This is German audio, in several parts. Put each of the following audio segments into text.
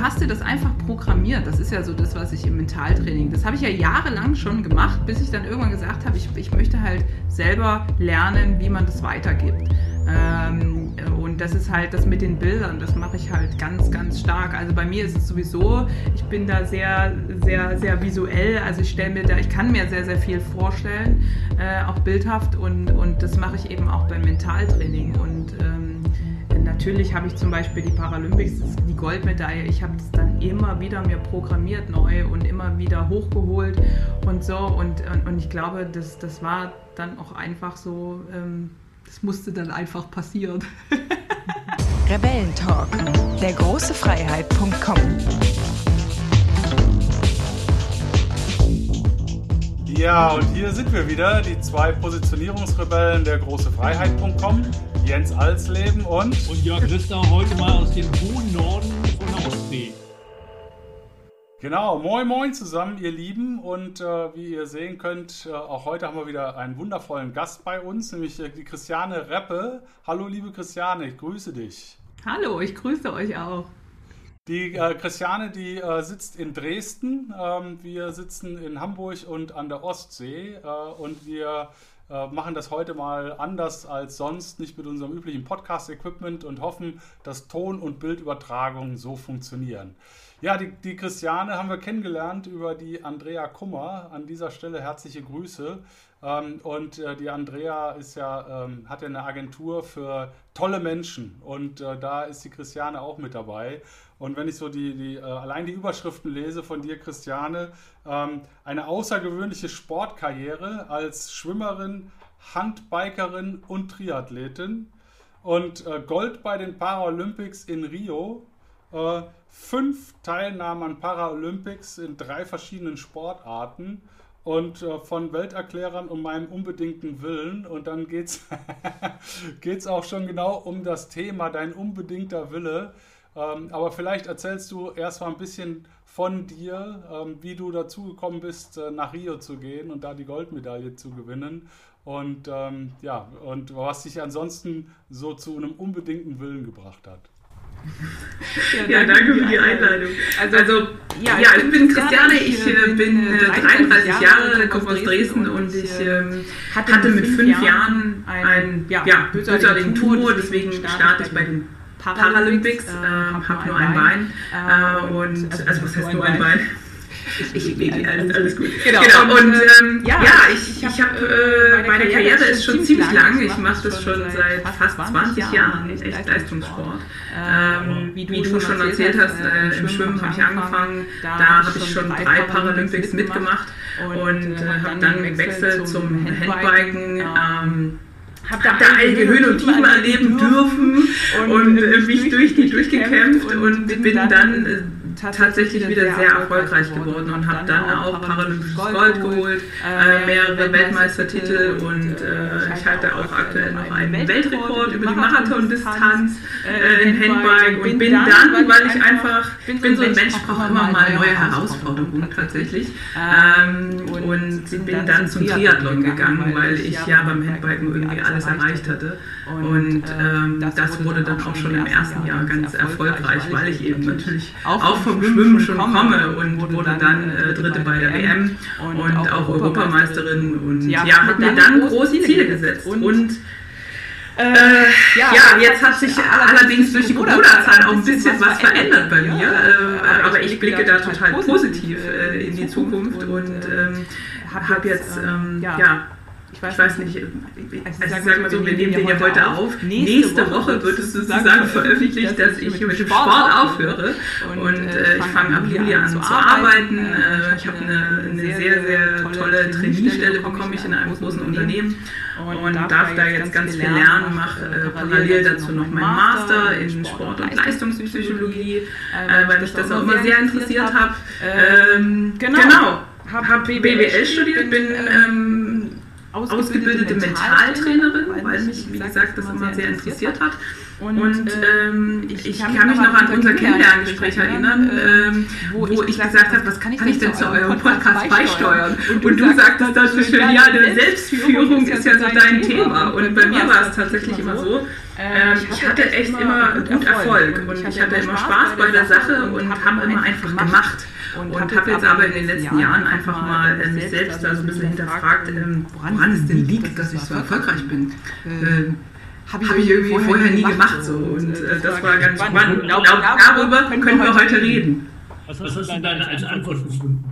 hast dir das einfach programmiert. Das ist ja so das, was ich im Mentaltraining, das habe ich ja jahrelang schon gemacht, bis ich dann irgendwann gesagt habe, ich, ich möchte halt selber lernen, wie man das weitergibt. Ähm, und das ist halt das mit den Bildern, das mache ich halt ganz, ganz stark. Also bei mir ist es sowieso, ich bin da sehr, sehr, sehr visuell. Also ich stelle mir da, ich kann mir sehr, sehr viel vorstellen, äh, auch bildhaft und, und das mache ich eben auch beim Mentaltraining. Und ähm, natürlich habe ich zum Beispiel die Paralympics, die Goldmedaille, ich habe das dann immer wieder mir programmiert neu und immer wieder hochgeholt und so. Und, und, ich glaube, das, das war dann auch einfach so. Ähm, das musste dann einfach passieren. Rebellentalk, der große Freiheit.com. Ja, und hier sind wir wieder, die zwei Positionierungsrebellen der große Freiheit.com, Jens Alsleben und und Jörg Rister heute mal aus dem hohen Norden von der Ostsee. Genau, moin moin zusammen, ihr Lieben. Und äh, wie ihr sehen könnt, äh, auch heute haben wir wieder einen wundervollen Gast bei uns, nämlich äh, die Christiane Reppe. Hallo, liebe Christiane, ich grüße dich. Hallo, ich grüße euch auch. Die äh, Christiane, die äh, sitzt in Dresden. Ähm, wir sitzen in Hamburg und an der Ostsee. Äh, und wir äh, machen das heute mal anders als sonst, nicht mit unserem üblichen Podcast-Equipment und hoffen, dass Ton- und Bildübertragungen so funktionieren. Ja, die, die Christiane haben wir kennengelernt über die Andrea Kummer. An dieser Stelle herzliche Grüße. Ähm, und äh, die Andrea ist ja, ähm, hat ja eine Agentur für tolle Menschen. Und äh, da ist die Christiane auch mit dabei. Und wenn ich so die, die äh, allein die Überschriften lese von dir, Christiane, ähm, eine außergewöhnliche Sportkarriere als Schwimmerin, Handbikerin und Triathletin und äh, Gold bei den Paralympics in Rio. Äh, fünf Teilnahmen an Paralympics in drei verschiedenen Sportarten und äh, von Welterklärern um meinem unbedingten Willen. Und dann geht es auch schon genau um das Thema, dein unbedingter Wille. Ähm, aber vielleicht erzählst du erst mal ein bisschen von dir, ähm, wie du dazu gekommen bist, äh, nach Rio zu gehen und da die Goldmedaille zu gewinnen. Und ähm, ja, und was dich ansonsten so zu einem unbedingten Willen gebracht hat. Ja, danke für die Einladung. Also, also ja, ja, ich bin Christiane, ich äh, bin äh, 33 Jahre, komme aus Dresden und ich äh, hatte mit fünf Jahren einen ja, bösartigen Tumor, deswegen starte ich bei den Paralympics, äh, habe nur ein Bein äh, und also was heißt nur ein Bein? Ich, ich, ich, alles, alles gut. Genau, genau. und ähm, ja, ja, ich, ich habe, äh, meine Karriere ist schon ziemlich lang. Ich mache das schon seit fast 20 Jahren, echt Leistungssport. Ähm, wie, du wie du schon erzählt hast, äh, im Schwimmen habe ich angefangen. Da habe ich schon drei Paralympics mitgemacht und äh, habe dann gewechselt zum Handbiken. Ähm, habe da, da einige Höhen und Tiefen erleben dürfen und, und mich durch die durchgekämpft und bin dann äh, tatsächlich wieder sehr erfolgreich geworden und habe dann auch paralympisches Gold geholt, äh, mehrere Weltmeistertitel und äh, ich halte auch aktuell noch einen Weltrekord über die Marathondistanz äh, im Handbike. Und bin dann, weil ich einfach, ich bin so ein Mensch, brauche immer mal neue Herausforderungen tatsächlich. ähm, und bin dann zum Triathlon gegangen, weil ich ja beim Handbiken irgendwie alles erreicht hatte und ähm, das wurde dann auch schon im ersten Jahr ganz erfolgreich, weil ich eben natürlich auch vom Schwimmen schon komme und wurde dann äh, Dritte bei der WM und auch Europameisterin und ja, habe mir dann große Ziele gesetzt und äh, ja, ja, jetzt hat sich allerdings durch die Corona-Zeit auch ein bisschen was verändert bei mir, äh, aber ich blicke da total positiv äh, in die Zukunft und ähm, habe jetzt ähm, ja ich weiß, ich weiß nicht, also ich sage mal so, wir nehmen den ja heute auf. Nächste Woche wird es sozusagen veröffentlicht, dass ich mit dem Sport aufhöre. Und äh, ich fange ab Juli an zu arbeiten. Äh, ich habe eine, eine sehr, sehr tolle Trainierstelle bekommen ich in einem großen Unternehmen und darf da jetzt ganz viel lernen, mache äh, parallel dazu noch meinen Master in Sport- und Leistungspsychologie, weil mich das auch immer sehr interessiert hat. Genau, genau. habe BWL studiert, bin ähm, ausgebildete Mentaltrainerin, weil mich, wie gesagt, das immer sehr interessiert hat. Und, und ähm, ich, ich, kann mich noch an unser Kennenlerngespräch erinnern, ähm, wo, wo ich gesagt habe, was kann ich, ich denn zu eurem Podcast beisteuern? Und du, und du sagtest dann so schön, ja, der Selbstführung ist ja so dein Thema. Und bei mir war es tatsächlich immer so, ähm, ich hatte echt immer gut Erfolg und ich hatte immer Spaß bei der Sache und habe immer einfach gemacht. Und, und habe jetzt aber in den letzten Jahren einfach mal äh, mich selbst da so ein bisschen hinterfragt, ähm, woran es denn liegt, dass ich so erfolgreich bin. Ähm, habe ich, hab ich irgendwie vorher nie gemacht so und äh, das war ganz spannend. Ich glaube, darüber können wir heute reden. Was hast du dann als Antwort gefunden?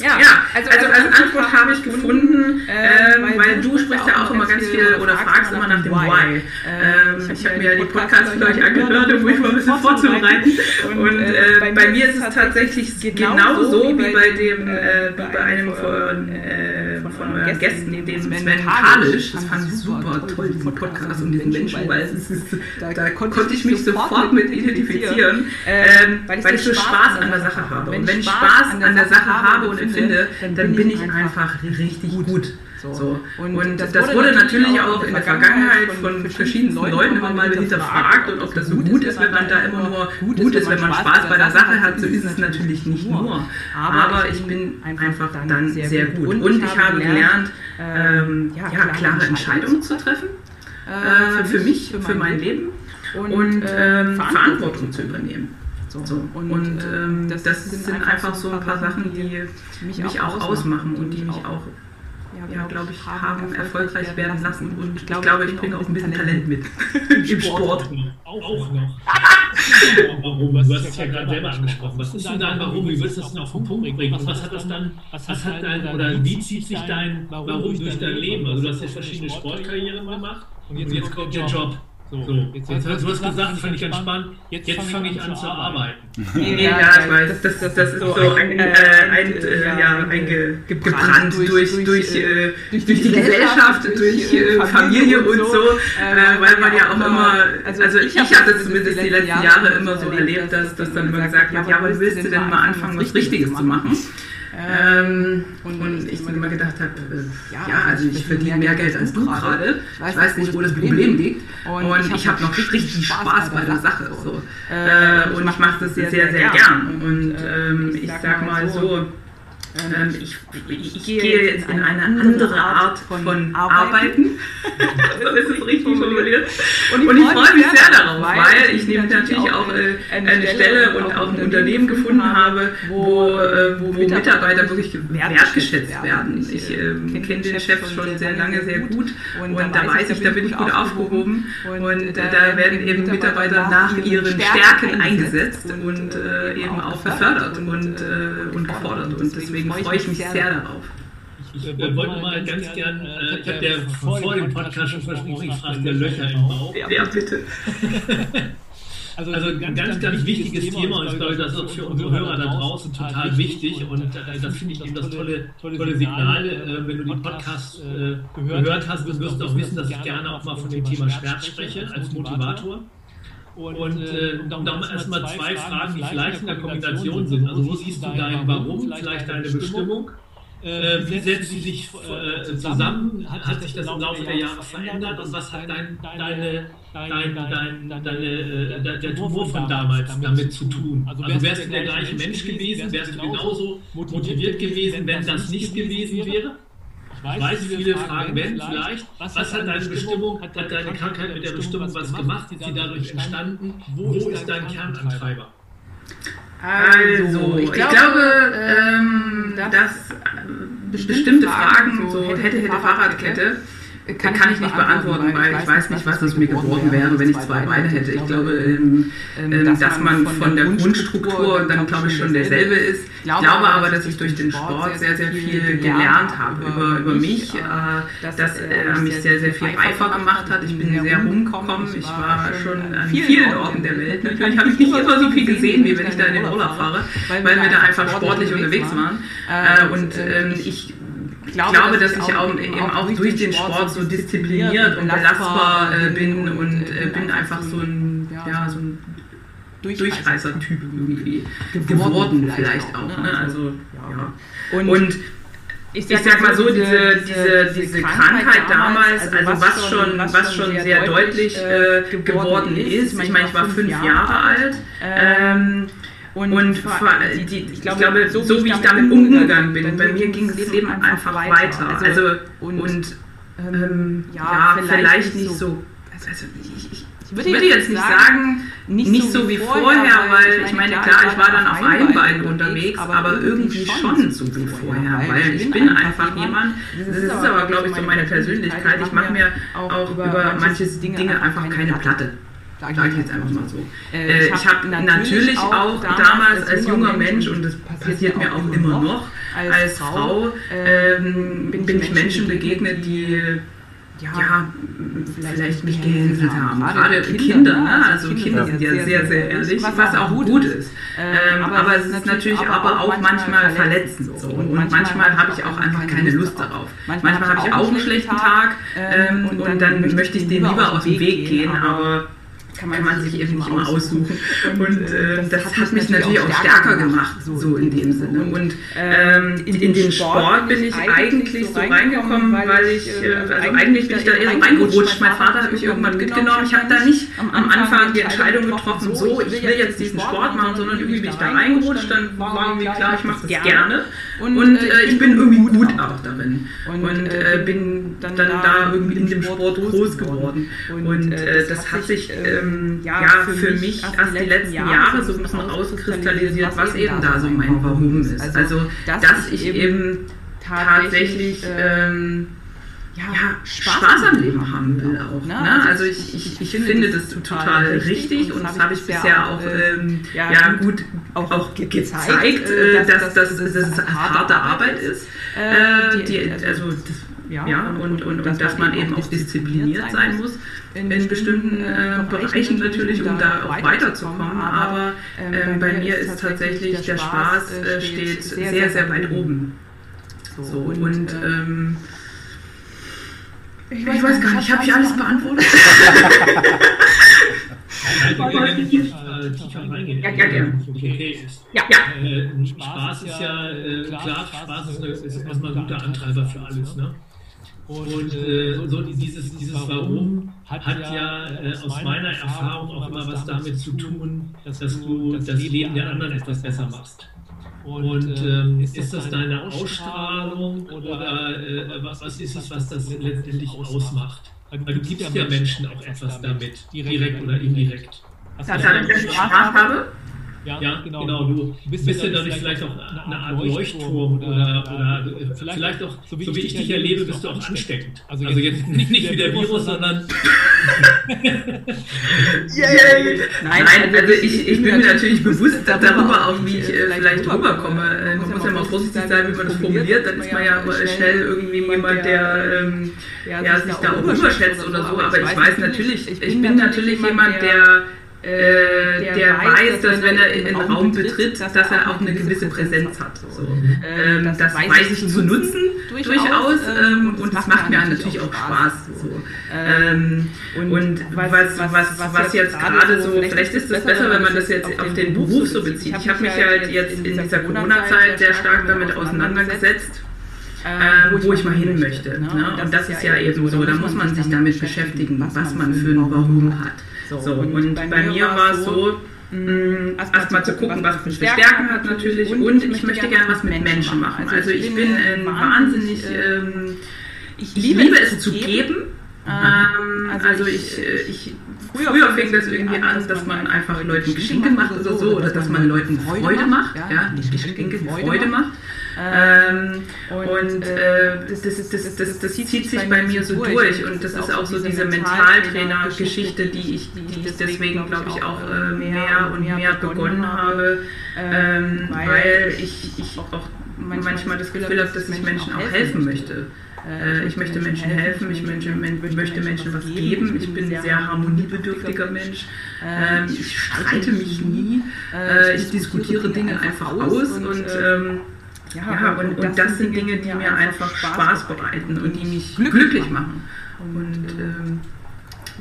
Ja, ja also, also, als Antwort habe ich gefunden, ähm, weil, weil du sprichst ja auch immer ganz viel oder fragst immer nach dem Why. Ähm, ich habe mir die Podcasts für euch angehört, um mich mal ein bisschen vorzubereiten. Und äh, bei mir ist es tatsächlich genauso wie bei dem, äh, wie bei einem von, äh, von euren Gästen, dem Sven Kalisch. Das fand ich super toll, diesen Podcast und diesen Menschen, weil es ist, da, konnte ich mich sofort mit identifizieren, ähm, weil ich so Spaß an der Sache habe. Und wenn ich Spaß an der Sache habe und finde, dann, dann bin ich einfach richtig gut. So. so. Und, und, das, das wurde, natürlich auch in der Vergangenheit von verschiedenen Leuten immer mal hinterfragt und ob das so gut ist, wenn man da immer nur gut ist, wenn man Spaß bei der Sache hat. So ist es natürlich nicht nur. Aber ich bin einfach dann sehr gut. Und ich habe gelernt, ähm, ja, klare Entscheidungen zu treffen. Äh, für mich, für mein Leben. Und ähm, Verantwortung zu übernehmen. So. Und, und ähm, das, das, sind einfach so ein paar Sachen, die mich, mich auch ausmachen und die mich auch, ja, glaube ich, haben erfolgreich werden lassen. Und ich glaube, ich bringe auch ein bisschen Talent mit im Sport. Auch noch. warum? Du hast es ja gerade selber angesprochen. Was ist denn dein Warum? Wie willst du das denn auf den Punkt bringen? Was hat das dann, was hat dein, oder wie zieht sich dein Warum durch dein Leben? Also du hast jetzt verschiedene Sportkarrieren gemacht und jetzt kommt der Job. So, jetzt, jetzt, jetzt, du hast gesagt, das fand ich entspannt, jetzt, jetzt fange ich an zu arbeiten. Nee, ja, ich weiß, das, das, das ist so ein, äh, ein, äh, ja, eingebrannt durch, durch, durch, äh, durch die Gesellschaft, durch äh, Familie und so, weil man ja auch immer, also ich hatte zumindest die letzten Jahre immer so erlebt, dass, dass dann immer gesagt wird, ja, aber willst du denn mal anfangen, was Richtiges zu machen? Ähm, und, und, ich mir immer gedacht habe, äh, ja, also ich verdiene mehr Geld als du gerade. Ich weiß nicht, wo das Problem liegt. Und, und ich habe noch richtig Spaß bei der Sache. So. Äh, und ich mache das sehr, sehr, sehr gern. Und ähm, ich sag mal so, ähm, ich, ich, ich, gehe jetzt in eine andere Art von Arbeiten. das ist richtig formuliert. Und ich, und ich freue mich sehr darauf, weil ich nämlich natürlich auch äh, eine Stelle und auch ein Unternehmen gefunden habe, wo, äh, wo Mitarbeiter wirklich wertgeschätzt werden. Ich äh, kenne den Chef schon sehr lange sehr gut und da weiß ich, da bin ich gut aufgehoben und da werden eben Mitarbeiter nach ihren Stärken eingesetzt und äh, eben auch befördert und, äh, und gefordert. Und deswegen deswegen freue ich mich sehr darauf. Ich äh, wollte mal ganz gern, äh, ich habe ja vor dem Podcast schon versprochen, ich frage dir Löcher im Bauch. Ja, bitte. Also, also ein ganz, ganz wichtiges Thema und ich glaube, das ist für unsere Hörer da draußen total wichtig und äh, das finde ich eben das tolle, tolle Signal. Äh, wenn du den Podcast äh, gehört hast, wirst du auch wissen, dass ich gerne auch mal von dem Thema Schmerz spreche als Motivator. Und, und äh, dann erstmal zwei Fragen, die vielleicht in der Kombination sind. Also wo siehst du dein Warum, vielleicht deine Bestimmung? Äh, wie setzt sie sich äh, zusammen? Hat, sich das im Laufe der Jahre verändert? Und was hat dein, deine, dein, dein, deine, äh, der, der Tumor von damals damit zu tun? Also wärst du der gleiche Mensch gewesen? Wärst du genauso motiviert gewesen, wenn das nicht gewesen wäre? Ich weiß, weiß viele Fragen werden vielleicht, was, was hat deine Bestimmung, hat deine Krankheit mit der Bestimmung was gemacht, ist sie dadurch entstanden, wo ist dein Kernantreiber? Also, ich glaube, ähm, dass bestimmte Fragen, so hätte, hätte, Fahrradkette, kann, kann ich nicht beantworten, weil ich weiß nicht, was aus mir geworden wäre, wenn ich zwei Beine hätte. Ich glaube, ähm, ähm, dass man von der Grundstruktur dann, glaube ich, schon derselbe ist. Ich glaube aber, dass ich durch den Sport sehr, sehr viel gelernt habe über, über mich, äh, dass er mich sehr, sehr viel reifer gemacht hat. Ich bin sehr rumgekommen. Ich war schon an vielen Orten der Welt. Natürlich habe ich nicht immer so viel gesehen, wie wenn ich da in den Urlaub fahre, weil wir da einfach sportlich unterwegs waren. Äh, und ähm, ich glaube, glaube dass, dass ich auch, eben auch durch den Sport so diszipliniert und belastbar äh, bin und äh, bin einfach so ein, ja, so ein Durchreißer-Typ irgendwie geworden, vielleicht auch. Ne? ne? Also, ja. Und, und ich sag, ich sag, mal so, diese, diese, diese Krankheit damals, also, also was schon, was schon sehr deutlich äh, geworden ist, ich meine, ich war fünf Jahre alt, ähm, und, und die, die, ich, glaube, ich glaube, so, wie ich damit umgegangen bin, bei mir ging das Leben einfach weiter. Also, und, und ähm, ja, vielleicht, vielleicht nicht so. also ich, ich, ich würde, würde jetzt nicht sagen, nicht, nicht so, wie vorher, weil ich meine, klar, ich war dann auf einem Bein unterwegs, aber irgendwie schon so wie vorher, weil ich bin einfach jemand, das ist aber, glaube ich, so meine Persönlichkeit, ich mache mir auch über manche Dinge einfach keine Platte. Sage ich jetzt einfach mal so. Äh, ich habe natürlich auch damals als junger Mensch, und das passiert mir auch immer noch, als Frau, ähm, bin ich Menschen begegnet, die ja, ja vielleicht mich gehänselt haben. Gerade Kinder, Kinder ne? also Kinder sind ja sehr, sehr ehrlich, was auch gut ist. Ähm, aber es ist natürlich aber auch manchmal verletzend so. Und manchmal habe ich auch einfach keine Lust darauf. Manchmal habe ich auch einen schlechten Tag ähm, und dann möchte ich dem lieber aus dem Weg gehen, aber kann man, kann man sich eben nicht immer aussuchen. Und, und äh, das, das, hat mich natürlich auch stärker gemacht, so in dem Sinne. Und ähm, in, in, den Sport bin ich eigentlich so reingekommen, weil ich, äh, also, also eigentlich bin ich da eher so reingerutscht. Mein Vater hat mich irgendwann mitgenommen. Ich habe da nicht am Anfang die Entscheidung getroffen, so, ich will jetzt diesen Sport machen, sondern irgendwie bin ich da reingerutscht. Dann war irgendwie klar, ich mache das gerne. Und äh, ich bin irgendwie gut auch darin. Und äh, bin dann da irgendwie in dem Sport groß geworden. Und äh, das hat sich ähm, ja, für, für mich erst die letzten Jahre so ein bisschen rauskristallisiert, was eben da so mein Warum ist. Also, also dass ich eben tatsächlich ähm, ja, Spaß, Spaß am Leben haben will auch. Ne? ne? Also ich, ich, ich finde das total richtig und das habe ich bisher auch ähm, ja, gut auch, auch gezeigt, äh, dass, dass, dass, dass es harte Arbeit ist. Äh, die, also das, ja, ja, und, und, und, und dass man eben auch diszipliniert sein muss in, in bestimmten äh, Bereichen natürlich, um da auch weiterzukommen. Aber äh, bei mir ist tatsächlich der Spaß äh, steht sehr, sehr weit oben. So, und ähm, ich weiß, ich weiß gar nicht, habe ich alles beantwortet? Ja, ja, ja. Okay ist. Ja, ja. Äh, Spaß ist ja, äh, klar, Spaß ist, ist erstmal ein guter Antreiber für alles. Ne? Und äh, so dieses, dieses Warum hat ja äh, aus meiner Erfahrung auch immer was damit zu tun, dass du das Leben der anderen etwas besser machst. Und ähm, ist das deine Ausstrahlung oder äh, was, was ist es, was das letztendlich ausmacht? Weil du gibst ja Menschen auch etwas damit, direkt oder indirekt. Dass ich Spaß habe? Ja, ja genau, genau. Du bist, bist ja dadurch vielleicht auch eine, eine Art Leuchtturm oder, oder, oder vielleicht, vielleicht, auch, so wie, so wie ich dich erlebe, bist du auch ansteckend. Also, also jetzt nicht, nicht wie der Virus, sondern. yeah. Nein, also ich, ich bin mir natürlich bewusst darüber, auch wie ich äh, vielleicht rüberkomme. Äh, man muss ja mal vorsichtig sein, wie man das formuliert. Dann ist man ja schnell irgendwie jemand, der ähm, ja, sich da auch überschätzt oder so. Aber ich weiß natürlich, ich bin natürlich jemand, der äh, der, der, weiß, dass wenn er in den Raum betritt, dass er auch eine gewisse Präsenz hat. So. Ähm, das, das weiß ich zu nutzen, durchaus, ähm, und das macht mir natürlich auch Spaß. So. Ähm, und was, was, was jetzt gerade so, vielleicht ist es besser, wenn man das jetzt auf den Beruf so bezieht. Ich habe mich halt jetzt in dieser Corona-Zeit sehr stark damit auseinandergesetzt. Äh, wo ich mal hin möchte. Ne? Und das ist ja eben so, da muss man sich damit beschäftigen, was man für ein Warum hat. So, so und, und, bei, bei mir war es so, mm, erstmal zu gucken, was für Stärken hat natürlich. und ich möchte gerne was mit Menschen machen. Also ich bin ein wahnsinnig, ähm, ich liebe es zu geben. Ähm, also, also ich, ich früher, früher fing das irgendwie an, dass man einfach Leuten Geschenke macht oder so, oder dass man Leuten Freude macht, ja, nicht Geschenke, Freude macht. Ähm, und äh, das, das, das, das, das zieht sich bei mir so durch und das ist auch so diese Mentaltrainer-Geschichte, die ich, die ich deswegen, glaube ich, auch äh, mehr und mehr begonnen habe, ähm, weil ich, ich auch manchmal das Gefühl habe, dass ich Menschen auch helfen möchte. Äh, ich möchte Menschen helfen, ich möchte, möchte Menschen was geben. Ich bin ein sehr harmoniebedürftiger Mensch. Ähm, ich streite mich nie. ich diskutiere Dinge einfach aus und ähm, ja, ja und, und, das, das sind Dinge, die mir einfach Spaß bereiten und die mich glücklich machen. Und ähm,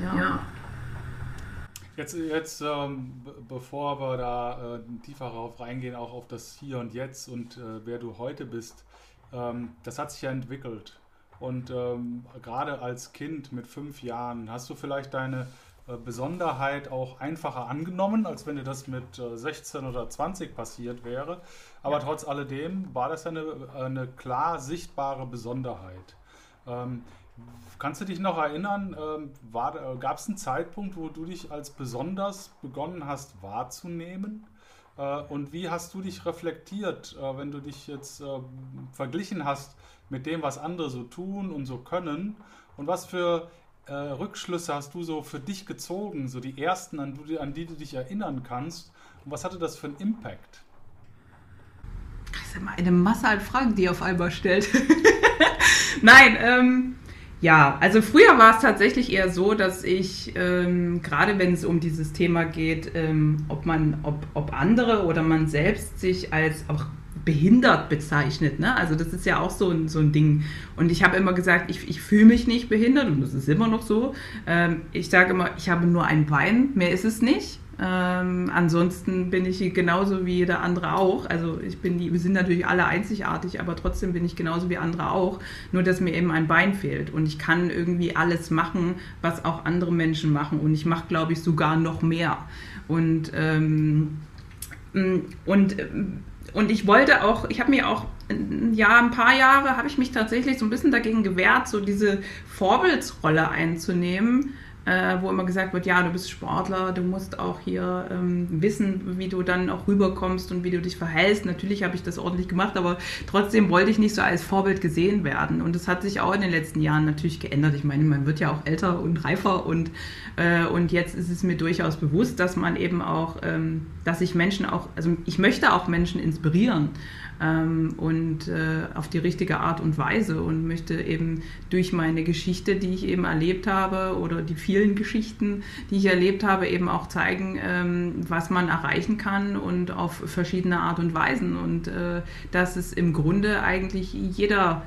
ja. ja. Jetzt, jetzt ähm, bevor wir da äh, tiefer darauf reingehen, auch auf das Hier und Jetzt und äh, wer du heute bist, ähm, das hat sich ja entwickelt. Und ähm, gerade als Kind mit fünf Jahren, hast du vielleicht deine äh, Besonderheit auch einfacher angenommen, als wenn dir das mit 16 äh, oder 20 passiert wäre. Aber ja. trotz alledem war das eine, eine klar sichtbare Besonderheit. Ähm, kannst du dich noch erinnern, ähm, äh, gab es einen Zeitpunkt, wo du dich als besonders begonnen hast wahrzunehmen? Äh, und wie hast du dich reflektiert, äh, wenn du dich jetzt äh, verglichen hast mit dem, was andere so tun und so können? Und was für äh, Rückschlüsse hast du so für dich gezogen, so die ersten, an, an die du dich erinnern kannst? Und was hatte das für einen Impact? Das ist immer eine Masse an Fragen, die ihr auf einmal stellt. Nein, ähm, ja, also früher war es tatsächlich eher so, dass ich, ähm, gerade wenn es um dieses Thema geht, ähm, ob man, ob, ob andere oder man selbst sich als auch behindert bezeichnet. Ne? Also das ist ja auch so ein, so ein Ding. Und ich habe immer gesagt, ich, ich fühle mich nicht behindert und das ist immer noch so. Ähm, ich sage immer, ich habe nur ein Bein, mehr ist es nicht. Ähm, ansonsten bin ich genauso wie jeder andere auch. Also ich bin die, wir sind natürlich alle einzigartig, aber trotzdem bin ich genauso wie andere auch. Nur dass mir eben ein Bein fehlt und ich kann irgendwie alles machen, was auch andere Menschen machen und ich mache, glaube ich, sogar noch mehr. Und ähm, und und ich wollte auch, ich habe mir auch ja, ein paar Jahre habe ich mich tatsächlich so ein bisschen dagegen gewehrt, so diese Vorbildsrolle einzunehmen äh, wo immer gesagt wird, ja, du bist Sportler, du musst auch hier ähm, wissen, wie du dann auch rüberkommst und wie du dich verhältst. Natürlich habe ich das ordentlich gemacht, aber trotzdem wollte ich nicht so als Vorbild gesehen werden. Und das hat sich auch in den letzten Jahren natürlich geändert. Ich meine, man wird ja auch älter und reifer und, äh, und jetzt ist es mir durchaus bewusst, dass man eben auch, ähm, dass ich Menschen auch, also ich möchte auch Menschen inspirieren ähm, und äh, auf die richtige Art und Weise und möchte eben durch meine Geschichte, die ich eben erlebt habe oder die vielen Geschichten, die ich erlebt habe, eben auch zeigen, ähm, was man erreichen kann und auf verschiedene Art und Weisen. Und äh, dass es im Grunde eigentlich jeder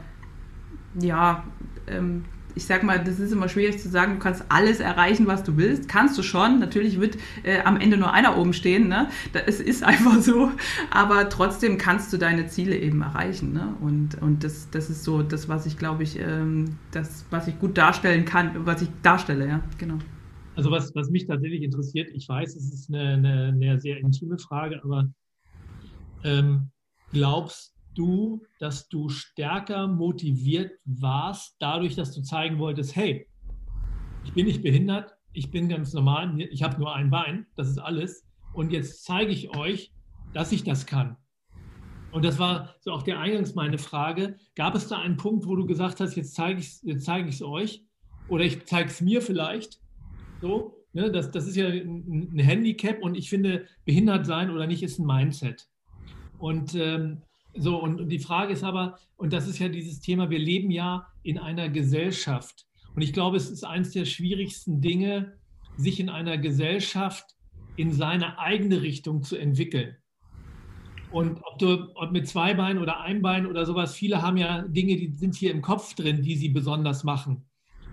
ja ähm, ich sag mal, das ist immer schwierig zu sagen, du kannst alles erreichen, was du willst. Kannst du schon. Natürlich wird äh, am Ende nur einer oben stehen. Ne? Es ist einfach so. Aber trotzdem kannst du deine Ziele eben erreichen. Ne? Und, und das, das ist so das, was ich, glaube ich, ähm, das, was ich gut darstellen kann, was ich darstelle, ja, genau. Also was, was mich tatsächlich interessiert, ich weiß, es ist eine, eine, eine sehr intime Frage, aber ähm, glaubst du, dass du stärker motiviert warst, dadurch, dass du zeigen wolltest, hey, ich bin nicht behindert, ich bin ganz normal, ich habe nur ein Bein, das ist alles. Und jetzt zeige ich euch, dass ich das kann. Und das war so auch der Eingangs meine Frage. Gab es da einen Punkt, wo du gesagt hast, jetzt zeige ich es zeig euch oder ich zeige es mir vielleicht? So, ne, das, das ist ja ein, Handicap und ich finde, behindert sein oder nicht ist ein Mindset. Und ähm, so, und, die Frage ist aber, und das ist ja dieses Thema, wir leben ja in einer Gesellschaft. Und ich glaube, es ist eines der schwierigsten Dinge, sich in einer Gesellschaft in seine eigene Richtung zu entwickeln. Und ob du ob mit zwei Beinen oder ein Bein oder sowas, viele haben ja Dinge, die sind hier im Kopf drin, die sie besonders machen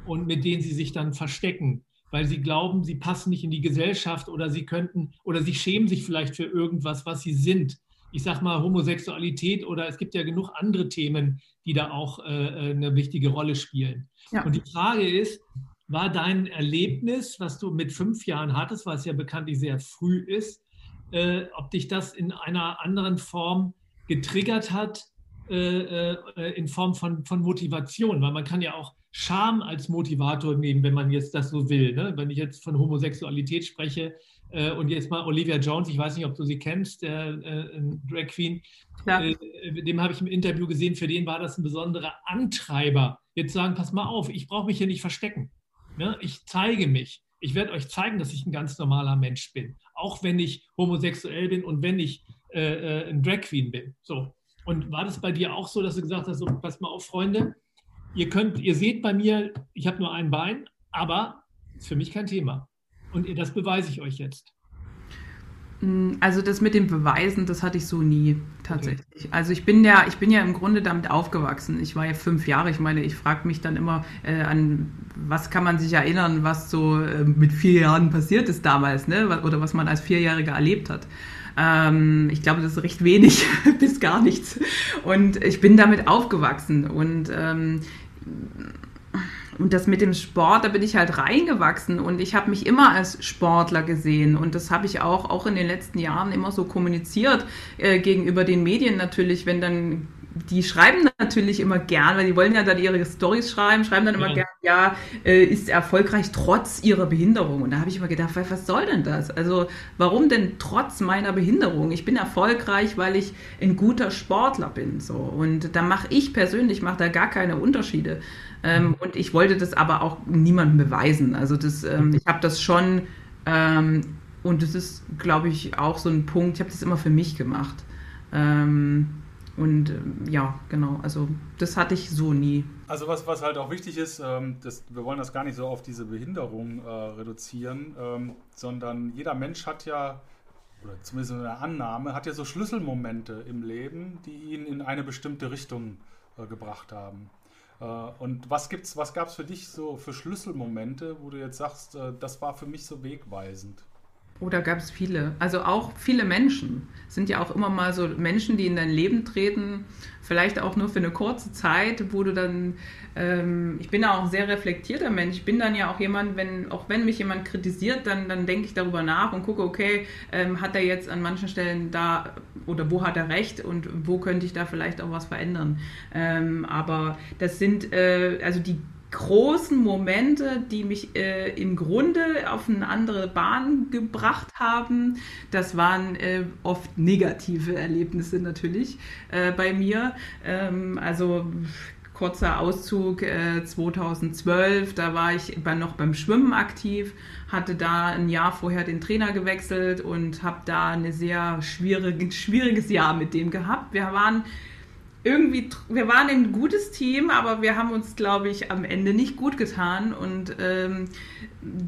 und mit denen sie sich dann verstecken, weil sie glauben, sie passen nicht in die Gesellschaft oder sie könnten oder sie schämen sich vielleicht für irgendwas, was sie sind ich sag mal, Homosexualität oder es gibt ja genug andere Themen, die da auch äh, äh, eine wichtige Rolle spielen. Ja. Und die Frage ist, war dein Erlebnis, was du mit fünf Jahren hattest, was ja bekanntlich sehr früh ist, äh, ob dich das in einer anderen Form getriggert hat, äh, äh, in Form von, von Motivation? Weil man kann ja auch Scham als Motivator nehmen, wenn man jetzt das so will. Ne? Wenn ich jetzt von Homosexualität spreche, und jetzt mal Olivia Jones, ich weiß nicht, ob du sie kennst, der äh, Drag Queen, ja. äh, dem habe ich im Interview gesehen, für den war das ein besonderer Antreiber. Jetzt sagen, pass mal auf, ich brauche mich hier nicht verstecken. Ne? Ich zeige mich. Ich werde euch zeigen, dass ich ein ganz normaler Mensch bin. Auch wenn ich homosexuell bin und wenn ich äh, äh, ein Drag Queen bin. So. Und war das bei dir auch so, dass du gesagt hast, so, pass mal auf, Freunde, ihr könnt, ihr seht bei mir, ich habe nur ein Bein, aber ist für mich kein Thema. Und das beweise ich euch jetzt. Mm, also das mit dem Beweisen, das hatte ich so nie tatsächlich. Okay. Also ich bin ja, ich bin ja im Grunde damit aufgewachsen. Ich war ja fünf Jahre. Ich meine, ich frage mich dann immer äh, an, was kann man sich erinnern, was so äh, mit vier Jahren passiert ist damals, ne? Oder was man als Vierjähriger erlebt hat. Ähm, ich glaube, das ist recht wenig bis gar nichts. Und ich bin damit aufgewachsen und ähm, und das mit dem Sport, da bin ich halt reingewachsen und ich habe mich immer als Sportler gesehen und das habe ich auch, auch in den letzten Jahren immer so kommuniziert äh, gegenüber den Medien natürlich, wenn dann die schreiben natürlich immer gern, weil die wollen ja dann ihre Stories schreiben, schreiben dann immer ja. gern, ja, äh, ist erfolgreich trotz ihrer Behinderung. Und da habe ich immer gedacht, was soll denn das? Also warum denn trotz meiner Behinderung? Ich bin erfolgreich, weil ich ein guter Sportler bin. So. Und da mache ich persönlich, mache da gar keine Unterschiede. Ähm, und ich wollte das aber auch niemandem beweisen. Also das, ähm, ich habe das schon, ähm, und das ist, glaube ich, auch so ein Punkt, ich habe das immer für mich gemacht. Ähm, und ähm, ja, genau, also das hatte ich so nie. Also was, was halt auch wichtig ist, ähm, das, wir wollen das gar nicht so auf diese Behinderung äh, reduzieren, sondern jeder Mensch hat ja, oder zumindest in der Annahme, hat ja so Schlüsselmomente im Leben, die ihn in eine bestimmte Richtung äh, gebracht haben. Äh, und was gibt's, was gab es für dich so für Schlüsselmomente, wo du jetzt sagst, äh, das war für mich so wegweisend? Oder gab es viele? Also auch viele Menschen sind ja auch immer mal so Menschen, die in dein Leben treten, vielleicht auch nur für eine kurze Zeit, wo du dann, ähm, ich bin auch ein sehr reflektierter Mensch. Ich bin dann ja auch jemand, wenn, auch wenn mich jemand kritisiert, dann, dann denke ich darüber nach und gucke, okay, ähm, hat er jetzt an manchen Stellen da oder wo hat er recht und wo könnte ich da vielleicht auch was verändern. Ähm, aber das sind, äh, also die großen Momente, die mich äh, im Grunde auf eine andere Bahn gebracht haben. Das waren äh, oft negative Erlebnisse natürlich äh, bei mir. Ähm, also kurzer Auszug 2012, äh, da war ich noch beim Schwimmen aktiv, hatte da ein Jahr vorher den Trainer gewechselt und habe da ein sehr schwierig, schwieriges Jahr mit dem gehabt. Wir waren irgendwie, wir waren ein gutes Team, aber wir haben uns, glaube ich, am Ende nicht gut getan. Und ähm,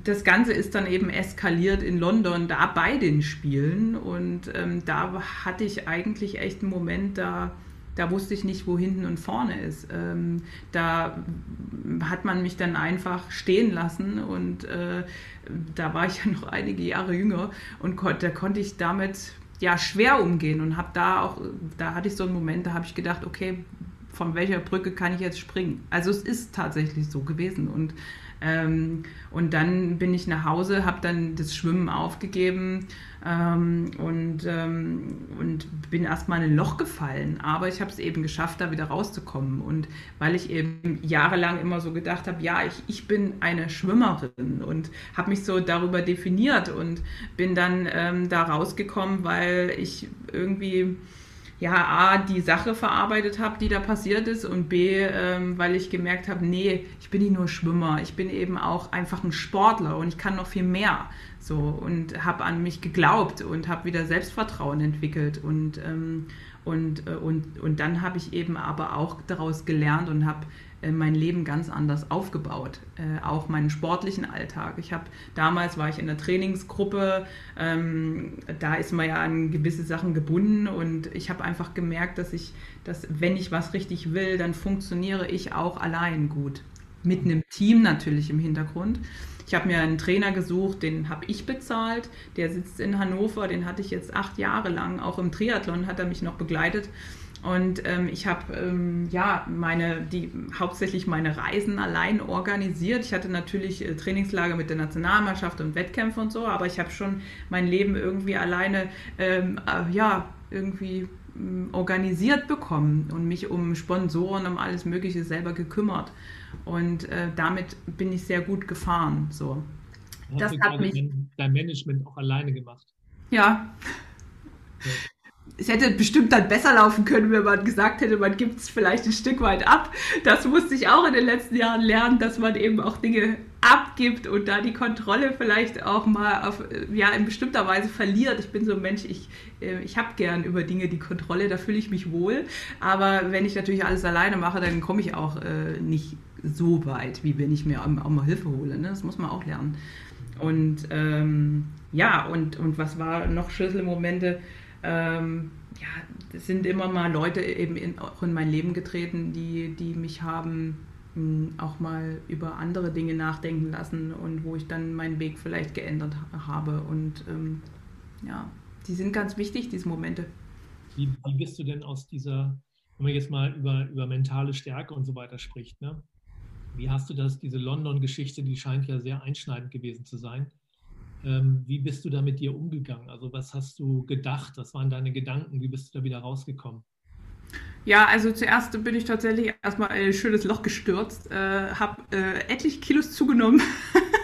das Ganze ist dann eben eskaliert in London, da bei den Spielen. Und ähm, da hatte ich eigentlich echt einen Moment, da, da wusste ich nicht, wo hinten und vorne ist. Ähm, da hat man mich dann einfach stehen lassen und äh, da war ich ja noch einige Jahre jünger und da konnte ich damit ja schwer umgehen und habe da auch, da hatte ich so einen Moment, da habe ich gedacht, okay, von welcher Brücke kann ich jetzt springen? Also es ist tatsächlich so gewesen und ähm, und dann bin ich nach Hause, habe dann das Schwimmen aufgegeben ähm, und, ähm, und bin erstmal in ein Loch gefallen. Aber ich habe es eben geschafft, da wieder rauszukommen. Und weil ich eben jahrelang immer so gedacht habe, ja, ich, ich bin eine Schwimmerin und habe mich so darüber definiert und bin dann ähm, da rausgekommen, weil ich irgendwie ja, A, die Sache verarbeitet habe, die da passiert ist und B, ähm, weil ich gemerkt habe, nee, ich bin nicht nur Schwimmer, ich bin eben auch einfach ein Sportler und ich kann noch viel mehr. So und habe an mich geglaubt und habe wieder Selbstvertrauen entwickelt und, ähm, und, äh, und, und dann habe ich eben aber auch daraus gelernt und habe mein Leben ganz anders aufgebaut, äh, auch meinen sportlichen Alltag. Ich habe damals war ich in der Trainingsgruppe, ähm, da ist man ja an gewisse Sachen gebunden und ich habe einfach gemerkt, dass ich, dass wenn ich was richtig will, dann funktioniere ich auch allein gut. Mit einem Team natürlich im Hintergrund. Ich habe mir einen Trainer gesucht, den habe ich bezahlt. Der sitzt in Hannover, den hatte ich jetzt acht Jahre lang. Auch im Triathlon hat er mich noch begleitet. Und ähm, ich habe ähm, ja meine, die, hauptsächlich meine Reisen allein organisiert. Ich hatte natürlich äh, Trainingslager mit der Nationalmannschaft und Wettkämpfe und so, aber ich habe schon mein Leben irgendwie alleine ähm, äh, ja, irgendwie ähm, organisiert bekommen und mich um Sponsoren, um alles Mögliche selber gekümmert. Und äh, damit bin ich sehr gut gefahren. So. Das hat mich dein Management auch alleine gemacht. Ja. ja es hätte bestimmt dann besser laufen können, wenn man gesagt hätte, man gibt es vielleicht ein Stück weit ab. Das musste ich auch in den letzten Jahren lernen, dass man eben auch Dinge abgibt und da die Kontrolle vielleicht auch mal auf, ja, in bestimmter Weise verliert. Ich bin so ein Mensch, ich, äh, ich habe gern über Dinge die Kontrolle, da fühle ich mich wohl. Aber wenn ich natürlich alles alleine mache, dann komme ich auch äh, nicht so weit, wie wenn ich mir auch mal Hilfe hole. Ne? Das muss man auch lernen. Und ähm, ja, und, und was war noch Schlüsselmomente? Ähm, ja, es sind immer mal Leute eben in, auch in mein Leben getreten, die, die mich haben hm, auch mal über andere Dinge nachdenken lassen und wo ich dann meinen Weg vielleicht geändert habe. Und ähm, ja, die sind ganz wichtig, diese Momente. Wie, wie bist du denn aus dieser, wenn man jetzt mal über, über mentale Stärke und so weiter spricht, ne? wie hast du das, diese London-Geschichte, die scheint ja sehr einschneidend gewesen zu sein, ähm, wie bist du da mit dir umgegangen? Also was hast du gedacht? Was waren deine Gedanken? Wie bist du da wieder rausgekommen? Ja, also zuerst bin ich tatsächlich erstmal ein schönes Loch gestürzt, äh, habe äh, etliche Kilos zugenommen,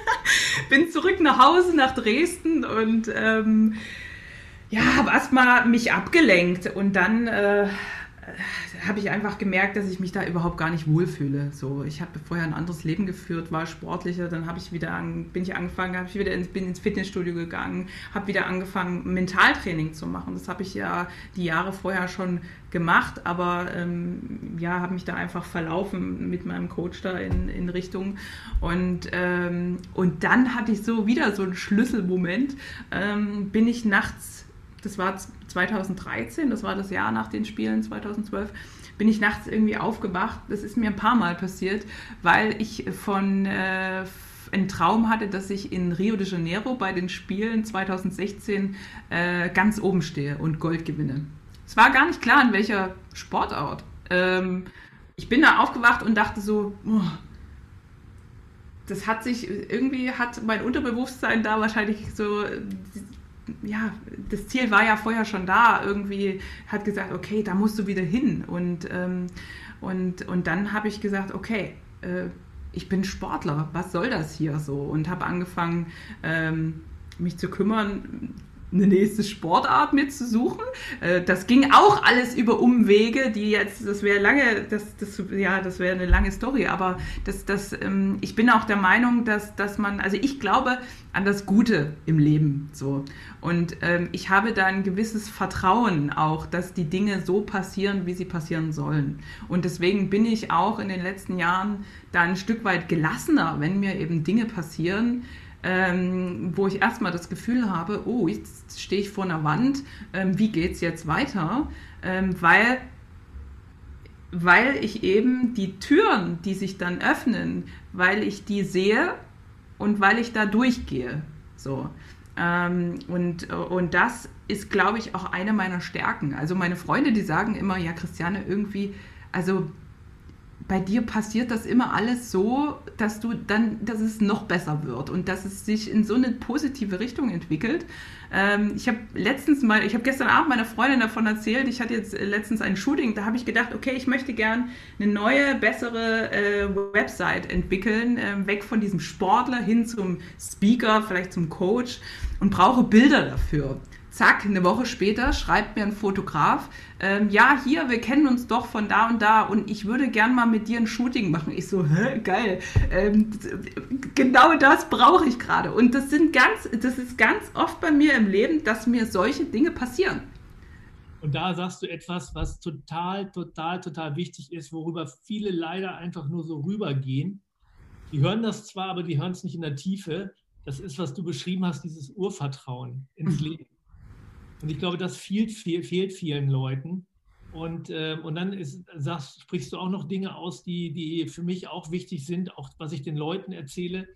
bin zurück nach Hause, nach Dresden und ähm, ja, habe erstmal mich abgelenkt und dann äh, habe ich einfach gemerkt, dass ich mich da überhaupt gar nicht wohlfühle. So, ich habe vorher ein anderes Leben geführt, war sportlicher, dann habe ich wieder an, bin ich angefangen, habe ich wieder ins, bin ins Fitnessstudio gegangen, habe wieder angefangen Mentaltraining zu machen. Das habe ich ja die Jahre vorher schon gemacht, aber ähm, ja, habe mich da einfach verlaufen mit meinem Coach da in, in Richtung und ähm, und dann hatte ich so wieder so einen Schlüsselmoment, ähm, bin ich nachts das war 2013, das war das Jahr nach den Spielen 2012, bin ich nachts irgendwie aufgewacht. Das ist mir ein paar Mal passiert, weil ich von äh, einen Traum hatte, dass ich in Rio de Janeiro bei den Spielen 2016 äh, ganz oben stehe und Gold gewinne. Es war gar nicht klar, in welcher Sportart. Ähm, ich bin da aufgewacht und dachte so, oh, das hat sich, irgendwie hat mein Unterbewusstsein da wahrscheinlich so ja, das Ziel war ja vorher schon da. Irgendwie hat gesagt, okay, da musst du wieder hin. Und, ähm, und, und dann habe ich gesagt, okay, äh, ich bin Sportler, was soll das hier so? Und habe angefangen, ähm, mich zu kümmern, eine nächste Sportart mitzusuchen. Äh, das ging auch alles über Umwege, die jetzt, das wäre lange, das, das, ja, das wäre eine lange Story, aber das, das, ähm, ich bin auch der Meinung, dass, dass man, also ich glaube an das Gute im Leben, so. Und ähm, ich habe da ein gewisses Vertrauen auch, dass die Dinge so passieren, wie sie passieren sollen. Und deswegen bin ich auch in den letzten Jahren da ein Stück weit gelassener, wenn mir eben Dinge passieren, ähm, wo ich erstmal das Gefühl habe, oh, jetzt stehe ich vor einer Wand, ähm, wie geht es jetzt weiter? Ähm, weil, weil ich eben die Türen, die sich dann öffnen, weil ich die sehe und weil ich da durchgehe. So. Ähm, und, und das ist, glaube ich, auch eine meiner Stärken. Also meine Freunde, die sagen immer, ja, Christiane, irgendwie, also bei dir passiert das immer alles so, dass du dann, dass es noch besser wird und dass es sich in so eine positive Richtung entwickelt. Ähm, ich habe letztens mal, ich habe gestern Abend meiner Freundin davon erzählt, ich hatte jetzt letztens ein Shooting, da habe ich gedacht, okay, ich möchte gern eine neue, bessere äh, Website entwickeln, äh, weg von diesem Sportler hin zum Speaker, vielleicht zum Coach und brauche Bilder dafür. Zack, eine Woche später schreibt mir ein Fotograf, ähm, ja, hier, wir kennen uns doch von da und da und ich würde gern mal mit dir ein Shooting machen. Ich so, hä, geil. Ähm, genau das brauche ich gerade. Und das sind ganz, das ist ganz oft bei mir im Leben, dass mir solche Dinge passieren. Und da sagst du etwas, was total, total, total wichtig ist, worüber viele leider einfach nur so rübergehen. Die hören das zwar, aber die hören es nicht in der Tiefe. Das ist, was du beschrieben hast, dieses Urvertrauen ins mhm. Leben. Und ich glaube, das fehlt, fehlt vielen Leuten. Und, äh, und dann ist, sagst, sprichst du auch noch Dinge aus, die, die für mich auch wichtig sind. Auch was ich den Leuten erzähle,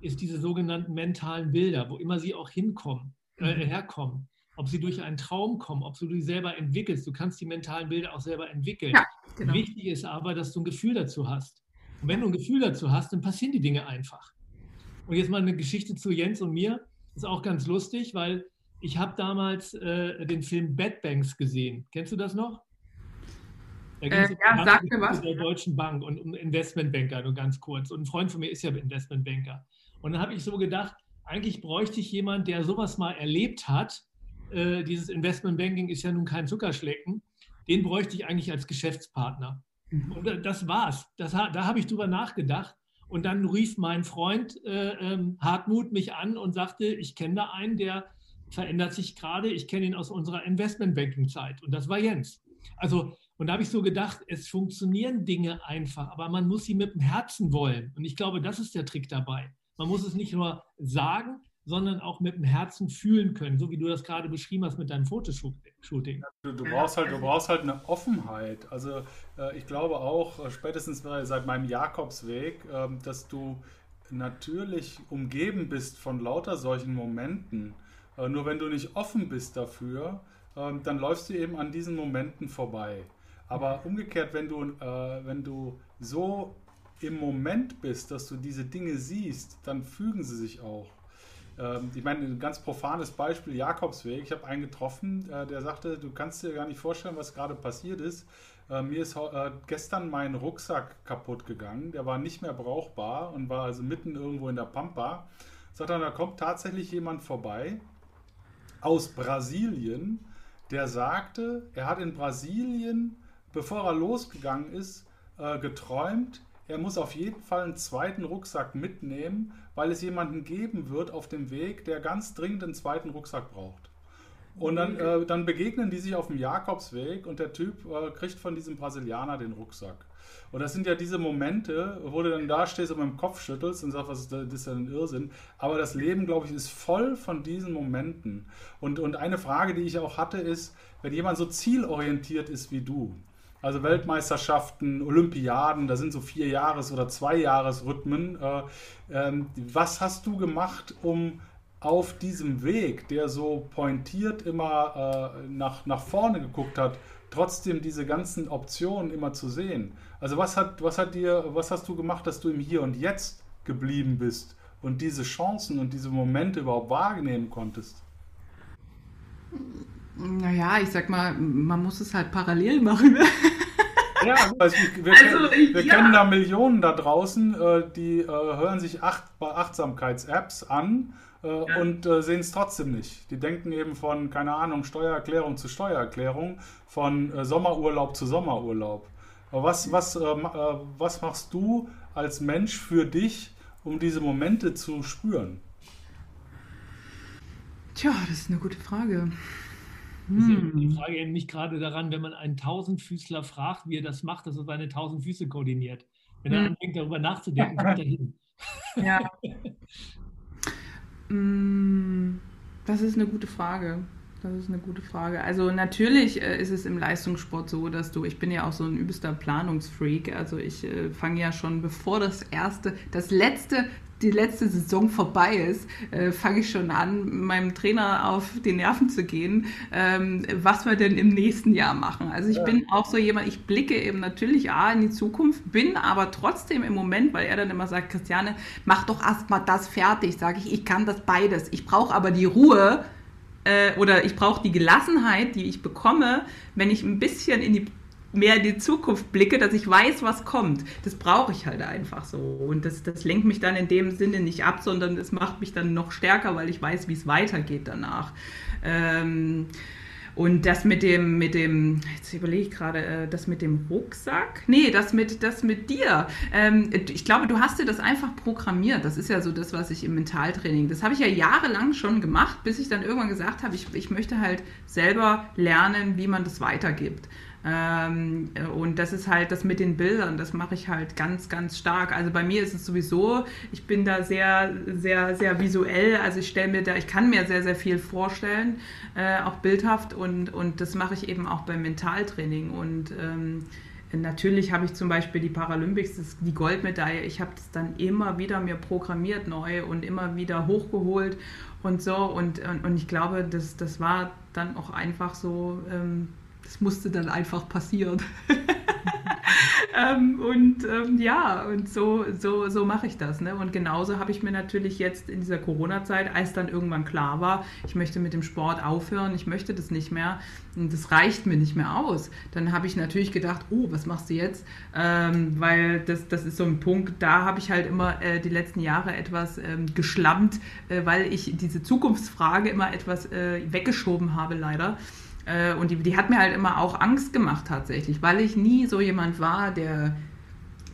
ist diese sogenannten mentalen Bilder, wo immer sie auch hinkommen, äh, mhm. herkommen. Ob sie durch einen Traum kommen, ob du die selber entwickelst. Du kannst die mentalen Bilder auch selber entwickeln. Ja, genau. Wichtig ist aber, dass du ein Gefühl dazu hast. Und wenn du ein Gefühl dazu hast, dann passieren die Dinge einfach. Und jetzt mal eine Geschichte zu Jens und mir. Ist auch ganz lustig, weil ich habe damals äh, den Film Bad Banks gesehen. Kennst du das noch? Da ging es äh, ja, sag mir was. der Deutschen Bank und um Investmentbanker, nur ganz kurz. Und ein Freund von mir ist ja Investmentbanker. Und dann habe ich so gedacht, eigentlich bräuchte ich jemanden, der sowas mal erlebt hat. Äh, dieses Investmentbanking ist ja nun kein Zuckerschlecken. Den bräuchte ich eigentlich als Geschäftspartner. Mhm. Und das war's. Das, da habe ich drüber nachgedacht. Und dann rief mein Freund äh, ähm, Hartmut mich an und sagte, ich kenne da einen, der verändert sich gerade. Ich kenne ihn aus unserer Investmentbanking-Zeit und das war Jens. Also, und da habe ich so gedacht, es funktionieren Dinge einfach, aber man muss sie mit dem Herzen wollen. Und ich glaube, das ist der Trick dabei. Man muss es nicht nur sagen, sondern auch mit dem Herzen fühlen können, so wie du das gerade beschrieben hast mit deinem Fotoshooting. Du, du, brauchst, halt, du brauchst halt eine Offenheit. Also äh, ich glaube auch, äh, spätestens seit meinem Jakobsweg, äh, dass du natürlich umgeben bist von lauter solchen Momenten. Äh, nur wenn du nicht offen bist dafür, ähm, dann läufst du eben an diesen Momenten vorbei. Aber umgekehrt, wenn du, äh, wenn du so im Moment bist, dass du diese Dinge siehst, dann fügen sie sich auch. ähm, ich meine, ein ganz profanes Beispiel, Jakobsweg. Ich habe einen getroffen, äh, der sagte, du kannst dir gar nicht vorstellen, was gerade passiert ist. Mir ist gestern mein Rucksack kaputt gegangen. Der war nicht mehr brauchbar und war also mitten irgendwo in der Pampa. Sagt er, da kommt tatsächlich jemand vorbei aus Brasilien, der sagte, er hat in Brasilien, bevor er losgegangen ist, geträumt, er muss auf jeden Fall einen zweiten Rucksack mitnehmen, weil es jemanden geben wird auf dem Weg, der ganz dringend einen zweiten Rucksack braucht. Und dann, äh, dann begegnen die sich auf dem Jakobsweg und der Typ äh, kriegt von diesem Brasilianer den Rucksack. Und das sind ja diese Momente, wo du dann da stehst und mit dem Kopf schüttelst und sagst, was ist das, ist ja ein Irrsinn. Aber das Leben, glaube ich, ist voll von diesen Momenten. Und, und eine Frage, die ich auch hatte, ist, wenn jemand so zielorientiert ist wie du, also Weltmeisterschaften, Olympiaden, da sind so vier Jahres- oder zwei Jahresrhythmen. Äh, ähm, was hast du gemacht, um auf diesem Weg, der so pointiert immer äh, nach, nach vorne geguckt hat, trotzdem diese ganzen Optionen immer zu sehen? Also was hat, was hat dir, was hast du gemacht, dass du im Hier und Jetzt geblieben bist und diese Chancen und diese Momente überhaupt wahrnehmen konntest? Naja, ich sag mal, man muss es halt parallel machen. Ja, also wir, also, wir ja. kennen da Millionen da draußen, äh, die äh, hören sich Acht, Achtsamkeits-Apps an äh, ja. und sehen es trotzdem nicht. Die denken eben von, keine Ahnung, Steuererklärung zu Steuererklärung, von Sommerurlaub zu Sommerurlaub. Was, was, was machst du als Mensch für dich, um diese Momente zu spüren? Tja, das ist eine gute Frage. Hm. Die Frage eben nicht gerade daran, wenn man einen Tausendfüßler fragt, wie er das macht, dass er seine tausend Füße koordiniert. Wenn er hm. anfängt, darüber nachzudenken, kommt er hin. Ja. Hm, das ist eine gute Frage. Das ist eine gute Frage. Also natürlich äh, ist es im Leistungssport so, dass du, ich bin ja auch so ein übelster Planungsfreak, also ich äh, fange ja schon bevor das erste, das letzte die letzte Saison vorbei ist, äh, fange ich schon an, meinem Trainer auf die Nerven zu gehen, ähm, was wir denn im nächsten Jahr machen. Also ich ja. bin auch so jemand, ich blicke eben natürlich A in die Zukunft, bin aber trotzdem im Moment, weil er dann immer sagt, Christiane, mach doch erstmal das fertig, sage ich, ich kann das beides. Ich brauche aber die Ruhe äh, oder ich brauche die Gelassenheit, die ich bekomme, wenn ich ein bisschen in die mehr in die Zukunft blicke, dass ich weiß, was kommt. Das brauche ich halt einfach so. Und das, das lenkt mich dann in dem Sinne nicht ab, sondern es macht mich dann noch stärker, weil ich weiß, wie es weitergeht danach. Ähm, und das mit dem, mit dem, jetzt überlege ich gerade, äh, das mit dem Rucksack? Nee, das mit, das mit dir. Ähm, ich glaube, du hast dir das einfach programmiert. Das ist ja so das, was ich im Mentaltraining, das habe ich ja jahrelang schon gemacht, bis ich dann irgendwann gesagt habe, ich, ich möchte halt selber lernen, wie man das weitergibt. Ähm, und das ist halt das mit den Bildern, das mache ich halt ganz, ganz stark. Also bei mir ist es sowieso, ich bin da sehr, sehr, sehr visuell. Also ich stelle mir da, ich kann mir sehr, sehr viel vorstellen, äh, auch bildhaft und, und das mache ich eben auch beim Mentaltraining. Und ähm, Natürlich habe ich zum Beispiel die Paralympics, das, die Goldmedaille, ich habe das dann immer wieder mir programmiert neu und immer wieder hochgeholt und so. Und, und, und ich glaube, das, das war dann auch einfach so, ähm, das musste dann einfach passieren. ähm, und ähm, ja, und so, so, so mache ich das. Ne? Und genauso habe ich mir natürlich jetzt in dieser Corona-Zeit, als dann irgendwann klar war, ich möchte mit dem Sport aufhören, ich möchte das nicht mehr und das reicht mir nicht mehr aus, dann habe ich natürlich gedacht, oh, was machst du jetzt? Ähm, weil das, das ist so ein Punkt, da habe ich halt immer äh, die letzten Jahre etwas ähm, geschlammt, äh, weil ich diese Zukunftsfrage immer etwas äh, weggeschoben habe, leider. Äh, und die, die hat mir halt immer auch Angst gemacht tatsächlich, weil ich nie so jemand war, der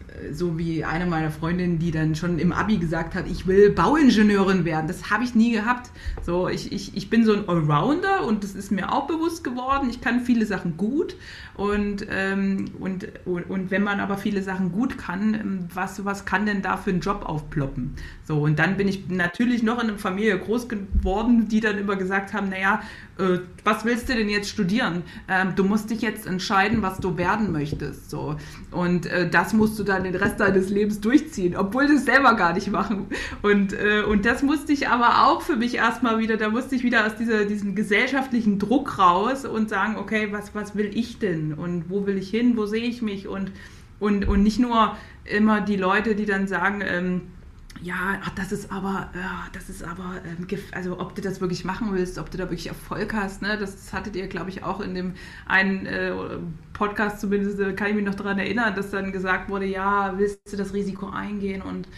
äh, so wie eine meiner Freundinnen, die dann schon im Abi gesagt hat, ich will Bauingenieurin werden. Das habe ich nie gehabt. So, ich, ich, ich bin so ein Allrounder und das ist mir auch bewusst geworden. Ich kann viele Sachen gut und, ähm, und, und, wenn man aber viele Sachen gut kann, ähm, was, was kann denn da für ein Job aufploppen? So, und dann bin ich natürlich noch in einer Familie groß geworden, die dann immer gesagt haben, naja, äh, was willst du denn jetzt studieren? Ähm, du musst dich jetzt entscheiden, was du werden möchtest. So. Und äh, das musst du dann den Rest deines Lebens durchziehen, obwohl du es selber gar nicht machen. Und, äh, und das musste ich aber auch für mich erstmal wieder, da musste ich wieder aus dieser, diesem gesellschaftlichen Druck raus und sagen, okay, was, was will ich denn? Und wo will ich hin? Wo sehe ich mich? Und, und, und nicht nur immer die Leute, die dann sagen, ähm, ja, ach, das ist aber, ja, das ist aber, ähm, also ob du das wirklich machen willst, ob du da wirklich Erfolg hast, ne? Das hattet ihr, glaube ich, auch in dem einen äh, Podcast zumindest, äh, kann ich mich noch daran erinnern, dass dann gesagt wurde, ja, willst du das Risiko eingehen und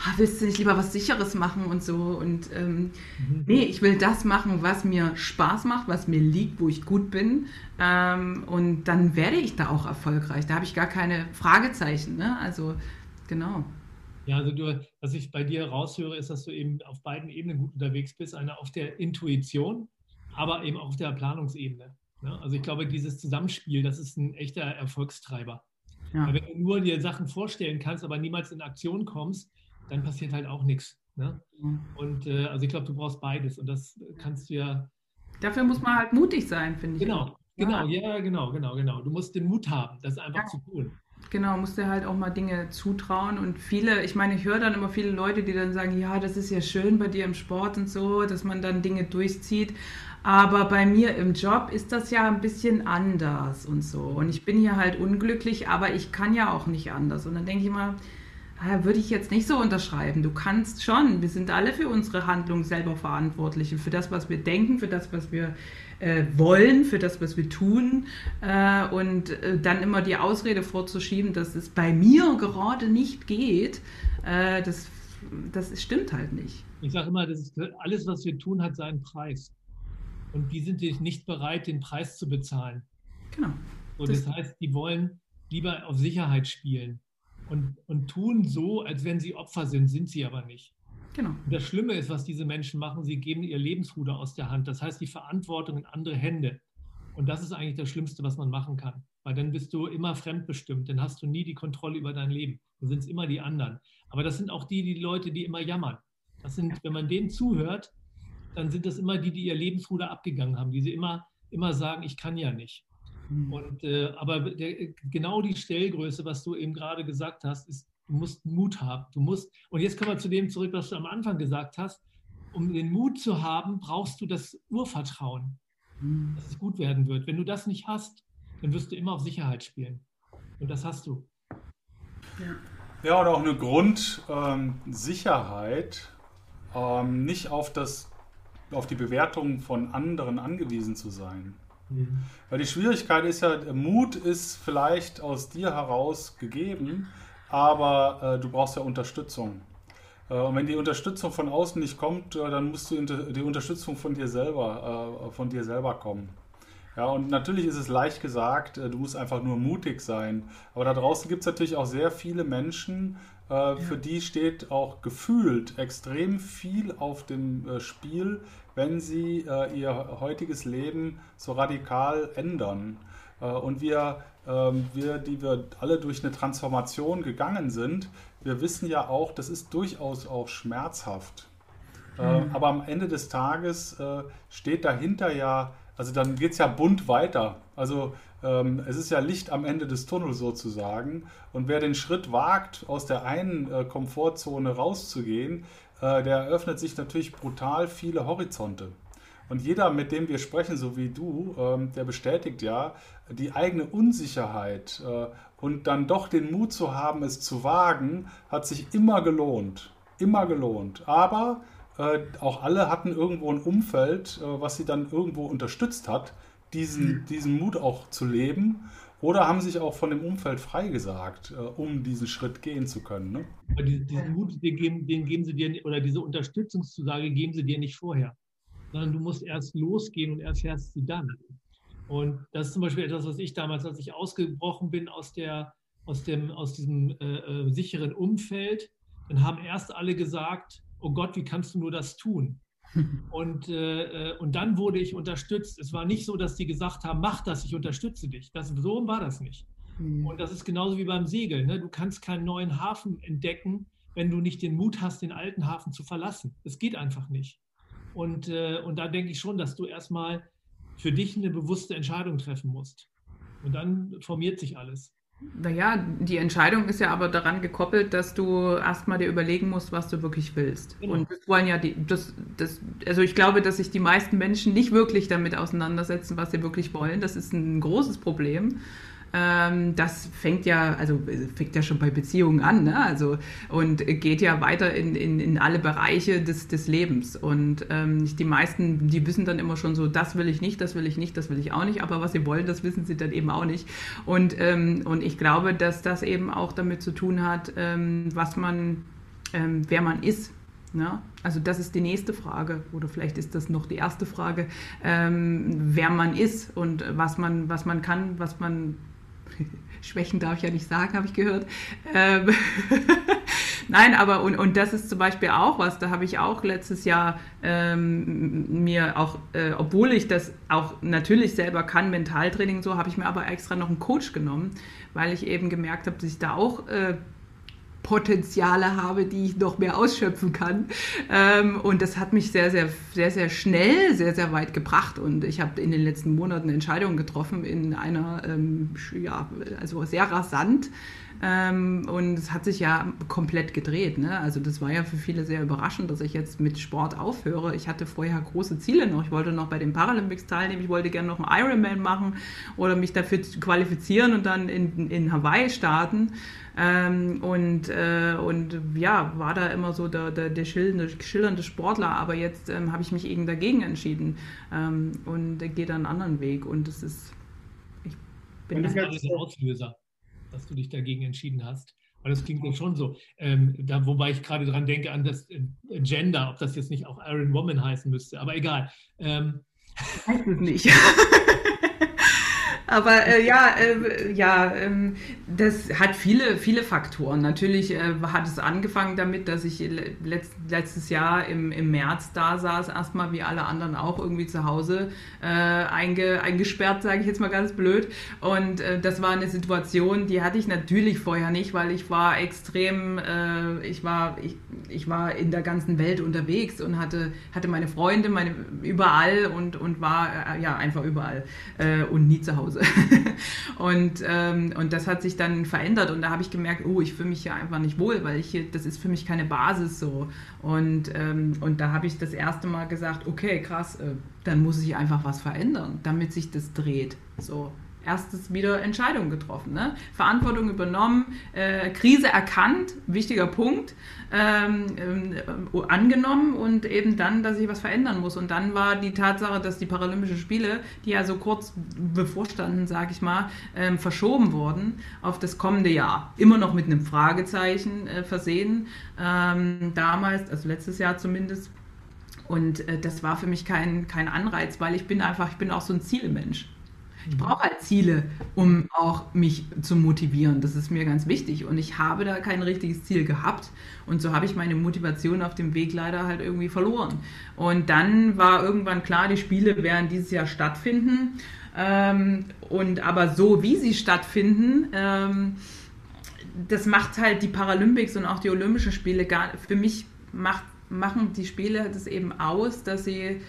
ach, willst du nicht lieber was Sicheres machen und so. Und ähm, mhm. nee, ich will das machen, was mir Spaß macht, was mir liegt, wo ich gut bin. Ähm, und dann werde ich da auch erfolgreich. Da habe ich gar keine Fragezeichen. Ne? Also genau. Ja, also du, was ich bei dir raushöre, ist, dass du eben auf beiden Ebenen gut unterwegs bist. Eine auf der Intuition, aber eben auf der Planungsebene. Ne? Also ich glaube, dieses Zusammenspiel, das ist ein echter Erfolgstreiber. Ja. Wenn du nur dir Sachen vorstellen kannst, aber niemals in Aktion kommst, dann passiert halt auch nichts. Ne? Und äh, also ich glaube, du brauchst beides und das kannst du ja. Dafür muss man halt mutig sein, finde ich. Genau, genau, ja, genau, genau, genau. Du musst den Mut haben, das einfach ja. zu tun. Genau, musst dir halt auch mal Dinge zutrauen. Und viele, ich meine, ich höre dann immer viele Leute, die dann sagen, ja, das ist ja schön bei dir im Sport und so, dass man dann Dinge durchzieht. Aber bei mir im Job ist das ja ein bisschen anders und so. Und ich bin hier halt unglücklich, aber ich kann ja auch nicht anders. Und dann denke ich mal, würde ich jetzt nicht so unterschreiben. Du kannst schon. Wir sind alle für unsere Handlung selber verantwortlich. Und für das, was wir denken, für das, was wir äh, wollen, für das, was wir tun. Äh, und äh, dann immer die Ausrede vorzuschieben, dass es bei mir gerade nicht geht, äh, das, das stimmt halt nicht. Ich sage immer, das ist, alles, was wir tun, hat seinen Preis. Und die sind nicht bereit, den Preis zu bezahlen. Genau. Und das, das heißt, die wollen lieber auf Sicherheit spielen und, und tun so, als wenn sie Opfer sind, sind sie aber nicht. Genau. Und das Schlimme ist, was diese Menschen machen, sie geben ihr Lebensruder aus der Hand. Das heißt, die Verantwortung in andere Hände. Und das ist eigentlich das Schlimmste, was man machen kann. Weil dann bist du immer fremdbestimmt, dann hast du nie die Kontrolle über dein Leben. Dann sind es immer die anderen. Aber das sind auch die, die Leute, die immer jammern. Das sind, wenn man denen zuhört, dann sind das immer die, die ihr Lebensruder abgegangen haben, die sie immer, immer sagen, ich kann ja nicht. Mhm. Und, äh, aber der, genau die Stellgröße, was du eben gerade gesagt hast, ist, du musst Mut haben. Du musst, und jetzt kommen wir zu dem zurück, was du am Anfang gesagt hast. Um den Mut zu haben, brauchst du das Urvertrauen, mhm. dass es gut werden wird. Wenn du das nicht hast, dann wirst du immer auf Sicherheit spielen. Und das hast du. Ja, ja und auch eine Grundsicherheit, ähm, ähm, nicht auf, das, auf die Bewertung von anderen angewiesen zu sein. Mhm. Weil die Schwierigkeit ist ja, Mut ist vielleicht aus dir heraus gegeben, aber äh, du brauchst ja Unterstützung. Äh, und wenn die Unterstützung von außen nicht kommt, äh, dann musst du die Unterstützung von dir selber, äh, von dir selber kommen. Ja, und natürlich ist es leicht gesagt, äh, du musst einfach nur mutig sein. Aber da draußen gibt es natürlich auch sehr viele Menschen, äh, ja. für die steht auch gefühlt extrem viel auf dem Spiel, wenn sie ihr heutiges Leben so radikal ändern. und wir ähm, wir, die wir alle durch eine Transformation gegangen sind, wir wissen ja auch, das ist durchaus auch schmerzhaft. Äh, mhm. Aber am Ende des Tages äh, steht dahinter ja, also dann geht es ja bunt weiter. Also ähm, es ist ja Licht am Ende des Tunnels sozusagen. Und wer den Schritt wagt, aus der einen äh, Komfortzone rauszugehen, der eröffnet sich natürlich brutal viele Horizonte. Und jeder, mit dem wir sprechen, so wie du, ähm, der bestätigt ja, die eigene Unsicherheit äh, und dann doch den Mut zu haben, es zu wagen, hat sich immer gelohnt. Immer gelohnt. Aber äh, auch alle hatten irgendwo ein Umfeld, äh, was sie dann irgendwo unterstützt hat, diesen, diesen Mut auch zu leben. Oder haben sich auch von dem Umfeld freigesagt, äh, um diesen Schritt gehen zu können. Ne? Aber diesen Mut, den geben, den geben sie dir, oder diese Unterstützungszusage geben sie dir nicht vorher sondern du musst erst losgehen und erfährst sie dann. Und das ist zum Beispiel etwas, was ich damals, als ich ausgebrochen bin aus, der, aus, dem, aus diesem äh, äh, sicheren Umfeld, dann haben erst alle gesagt, oh Gott, wie kannst du nur das tun? Und, äh, äh, und dann wurde ich unterstützt. Es war nicht so, dass die gesagt haben, mach das, ich unterstütze dich. Das, so war das nicht. Mhm. Und das ist genauso wie beim Segeln. Ne? Du kannst keinen neuen Hafen entdecken, wenn du nicht den Mut hast, den alten Hafen zu verlassen. Es geht einfach nicht. Und, äh, und da denke ich schon, dass du erstmal für dich eine bewusste Entscheidung treffen musst. Und dann formiert sich alles. Naja, die Entscheidung ist ja aber daran gekoppelt, dass du erstmal dir überlegen musst, was du wirklich willst. Genau. Und das wollen ja die, das, das, also ich glaube, dass sich die meisten Menschen nicht wirklich damit auseinandersetzen, was sie wirklich wollen. Das ist ein großes Problem. Ähm, das fängt ja, also fängt ja schon bei Beziehungen an, ne? also und geht ja weiter in, in, in alle Bereiche des, des Lebens. Und ähm, die meisten, die wissen dann immer schon so, das will ich nicht, das will ich nicht, das will ich auch nicht, aber was sie wollen, das wissen sie dann eben auch nicht. Und, ähm, und ich glaube, dass das eben auch damit zu tun hat, ähm, was man, ähm, wer man ist. Ja, also das ist die nächste Frage oder vielleicht ist das noch die erste Frage, ähm, wer man ist und was man, was man kann, was man Schwächen darf ich ja nicht sagen, habe ich gehört. Ähm Nein, aber und, und das ist zum Beispiel auch was, da habe ich auch letztes Jahr ähm, mir auch, äh, obwohl ich das auch natürlich selber kann, Mentaltraining so, habe ich mir aber extra noch einen Coach genommen, weil ich eben gemerkt habe, dass ich da auch äh, Potenziale habe, die ich noch mehr ausschöpfen kann. Ähm, und das hat mich sehr, sehr, sehr, sehr schnell, sehr, sehr weit gebracht. Und ich habe in den letzten Monaten Entscheidungen getroffen in einer, ähm, ja, also sehr rasant. Ähm, und es hat sich ja komplett gedreht. Ne? Also das war ja für viele sehr überraschend, dass ich jetzt mit Sport aufhöre. Ich hatte vorher große Ziele noch. Ich wollte noch bei den Paralympics teilnehmen. Ich wollte gerne noch einen Ironman machen oder mich dafür qualifizieren und dann in, in Hawaii starten. Ähm, und, äh, und ja, war da immer so der, der, der schillernde, schillernde Sportler, aber jetzt ähm, habe ich mich eben dagegen entschieden ähm, und gehe da einen anderen Weg und das ist, ich bin... Und das war der Auslöser, dass du dich dagegen entschieden hast. Weil das klingt ja schon so. Ähm, da, wobei ich gerade dran denke an das äh, Gender, ob das jetzt nicht auch Iron Woman heißen müsste, aber egal. Ähm, weiß es nicht. Aber äh, ja, äh, ja ähm, das hat viele, viele Faktoren. Natürlich äh, hat es angefangen damit, dass ich letzt, letztes Jahr im, im März da saß, erstmal wie alle anderen auch irgendwie zu Hause äh, einge, eingesperrt, sage ich jetzt mal ganz blöd. Und äh, das war eine Situation, die hatte ich natürlich vorher nicht, weil ich war extrem, äh, ich, war, ich, ich war in der ganzen Welt unterwegs und hatte, hatte meine Freunde meine, überall und, und war ja einfach überall und nie zu Hause. Hause. und, ähm, und das hat sich dann verändert und da habe ich gemerkt, oh, ich fühle mich hier einfach nicht wohl, weil ich hier, das ist für mich keine Basis so. Und, ähm, und da habe ich das erste Mal gesagt, okay, krass, äh, dann muss ich einfach was verändern, damit sich das dreht. So erstes wieder Entscheidungen getroffen. Ne? Verantwortung übernommen, äh, Krise erkannt, wichtiger Punkt, ähm, äh, angenommen und eben dann, dass ich was verändern muss. Und dann war die Tatsache, dass die Paralympischen Spiele, die ja so kurz bevorstanden, sage ich mal, ähm, verschoben wurden auf das kommende Jahr. Immer noch mit einem Fragezeichen äh, versehen. Ähm, damals, also letztes Jahr zumindest. Und äh, das war für mich kein, kein Anreiz, weil ich bin einfach, ich bin auch so ein Zielmensch. Ich brauche halt Ziele, um auch mich zu motivieren. Das ist mir ganz wichtig. Und ich habe da kein richtiges Ziel gehabt. Und so habe ich meine Motivation auf dem Weg leider halt irgendwie verloren. Und dann war irgendwann klar, die Spiele werden dieses Jahr stattfinden. Ähm, und aber so, wie sie stattfinden, ähm, das macht halt die Paralympics und auch die Olympischen Spiele gar, für mich macht, machen die Spiele das eben aus, dass sie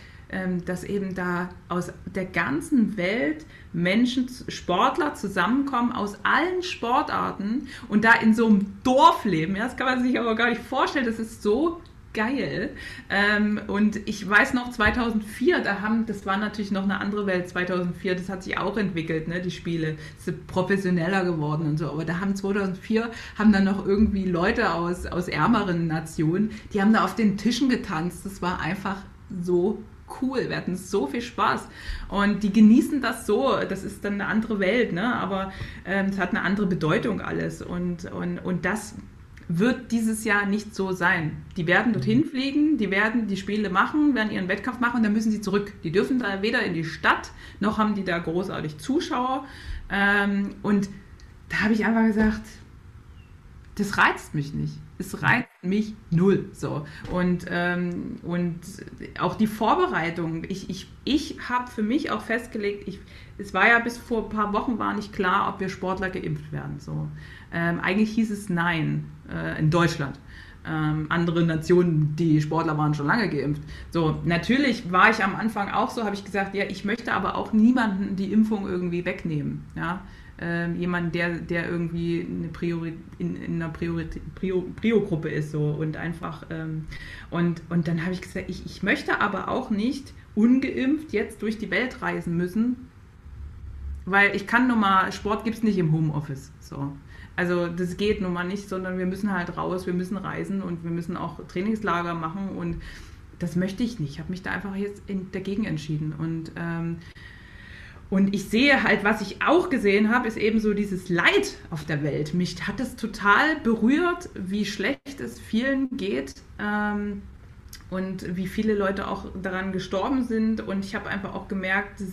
dass eben da aus der ganzen Welt Menschen, Sportler zusammenkommen aus allen Sportarten und da in so einem Dorf leben. Das kann man sich aber gar nicht vorstellen. Das ist so geil. Ähm, und ich weiß noch 2004, da haben, das war natürlich noch eine andere Welt 2004, das hat sich auch entwickelt, ne, die Spiele, sind professioneller geworden und so. Aber da haben 2004 haben dann noch irgendwie Leute aus, aus ärmeren Nationen, die haben da auf den Tischen getanzt. Das war einfach so cool, wir hatten so viel Spaß und die genießen das so, das ist dann eine andere Welt, ne? aber ähm, es hat eine andere Bedeutung alles und, und, und das wird dieses Jahr nicht so sein. Die werden dorthin fliegen, die werden die Spiele machen, werden ihren Wettkampf machen und dann müssen sie zurück. Die dürfen da weder in die Stadt, noch haben die da großartig Zuschauer. Ähm, und da habe ich einfach gesagt, das reizt mich nicht. Es reizt mich null. So. Und, ähm, und auch die Vorbereitung. Ich, ich, ich habe für mich auch festgelegt, ich, es war ja bis vor ein paar Wochen war nicht klar, ob wir Sportler geimpft werden. So. Ähm, eigentlich hieß es nein äh, in Deutschland. Ähm, andere Nationen, die Sportler waren schon lange geimpft. So, natürlich war ich am Anfang auch so, habe ich gesagt, ja, ich möchte aber auch niemanden die Impfung irgendwie wegnehmen. Ja, ähm, jemand, der, der irgendwie eine Priori, in, in einer Prio-Gruppe ist so und einfach ähm, und, und dann habe ich gesagt, ich, ich möchte aber auch nicht ungeimpft jetzt durch die Welt reisen müssen, weil ich kann nun mal, Sport gibt es nicht im Homeoffice. So. Also das geht nun mal nicht, sondern wir müssen halt raus, wir müssen reisen und wir müssen auch Trainingslager machen und das möchte ich nicht. Ich habe mich da einfach jetzt in, dagegen entschieden. Und, ähm, und ich sehe halt, was ich auch gesehen habe, ist eben so dieses Leid auf der Welt. Mich hat es total berührt, wie schlecht es vielen geht. Ähm, und wie viele Leute auch daran gestorben sind. Und ich habe einfach auch gemerkt,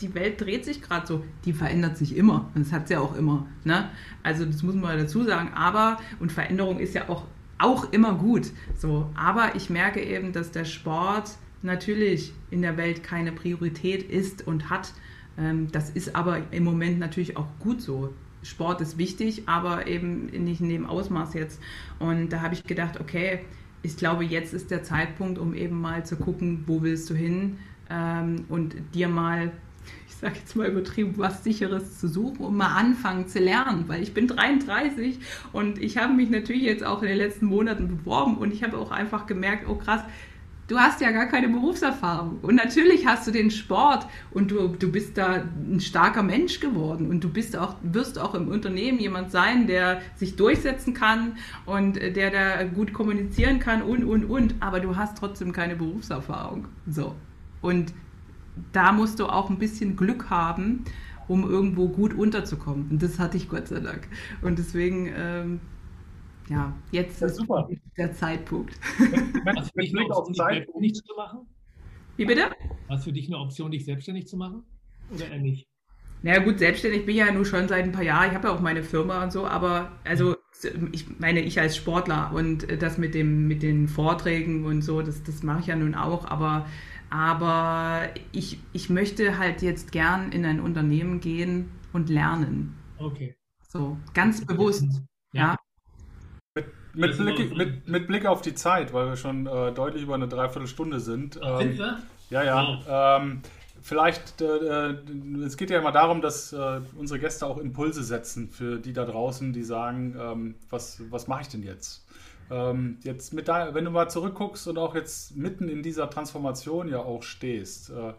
die Welt dreht sich gerade so. Die verändert sich immer. Und das hat sie ja auch immer. Ne? Also das muss man dazu sagen. Aber, und Veränderung ist ja auch, auch immer gut. So. Aber ich merke eben, dass der Sport natürlich in der Welt keine Priorität ist und hat. Ähm, das ist aber im Moment natürlich auch gut so. Sport ist wichtig, aber eben nicht in dem Ausmaß jetzt. Und da habe ich gedacht, okay, ich glaube, jetzt ist der Zeitpunkt, um eben mal zu gucken, wo willst du hin ähm, und dir mal, ich sage jetzt mal übertrieben, was Sicheres zu suchen und mal anfangen zu lernen, weil ich bin 33 und ich habe mich natürlich jetzt auch in den letzten Monaten beworben und ich habe auch einfach gemerkt, oh krass, du hast ja gar keine Berufserfahrung. Und natürlich hast du den Sport und du, du bist da ein starker Mensch geworden und du bist auch, wirst auch im Unternehmen jemand sein, der sich durchsetzen kann und der da gut kommunizieren kann und, und, und. Aber du hast trotzdem keine Berufserfahrung. So. Und da musst du auch ein bisschen Glück haben, um irgendwo gut unterzukommen. Und das hatte ich Gott sei Dank. Und deswegen ähm, ja, jetzt ja, ist super. der Zeitpunkt. Was für dich eine Option, dich selbstständig zu machen? Wie bitte? Was für dich eine Option, dich selbstständig zu machen? Oder eher nicht? Naja gut, selbstständig bin ich ja nur schon seit ein paar Jahren. Ich habe ja auch meine Firma und so, aber also ich meine, ich als Sportler und das mit dem mit den Vorträgen und so, das, das mache ich ja nun auch, aber, aber ich, ich möchte halt jetzt gern in ein Unternehmen gehen und lernen. Okay. So, ganz bewusst. Ja. ja. Mit Blick, mit, mit Blick auf die Zeit, weil wir schon äh, deutlich über eine Dreiviertelstunde sind. Ähm, sind wir? Ja, ja. Wow. Ähm, vielleicht, äh, äh, es geht ja immer darum, dass äh, unsere Gäste auch Impulse setzen für die da draußen, die sagen, ähm, was, was mache ich denn jetzt? Ähm, jetzt mit da, wenn du mal zurückguckst und auch jetzt mitten in dieser Transformation ja auch stehst, äh,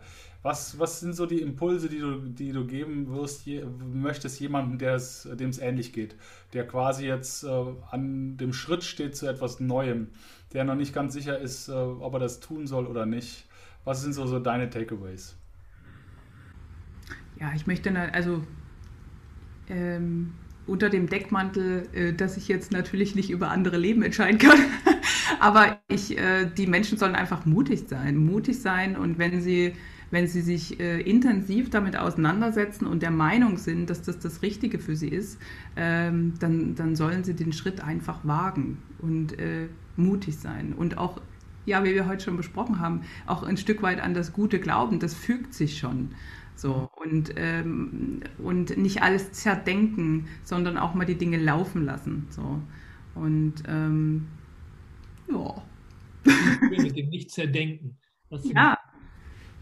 was, was sind so die Impulse, die du, die du geben wirst, je, möchtest jemandem, dem es ähnlich geht, der quasi jetzt äh, an dem Schritt steht zu etwas Neuem, der noch nicht ganz sicher ist, äh, ob er das tun soll oder nicht? Was sind so, so deine Takeaways? Ja, ich möchte, also ähm, unter dem Deckmantel, äh, dass ich jetzt natürlich nicht über andere Leben entscheiden kann. Aber ich, äh, die Menschen sollen einfach mutig sein. Mutig sein und wenn sie wenn sie sich äh, intensiv damit auseinandersetzen und der Meinung sind, dass das das Richtige für sie ist, ähm, dann, dann sollen sie den Schritt einfach wagen und äh, mutig sein. Und auch, ja, wie wir heute schon besprochen haben, auch ein Stück weit an das Gute glauben, das fügt sich schon. So, und, ähm, und nicht alles zerdenken, sondern auch mal die Dinge laufen lassen. So. Und ähm, ja. Mit dem nicht zerdenken. ja,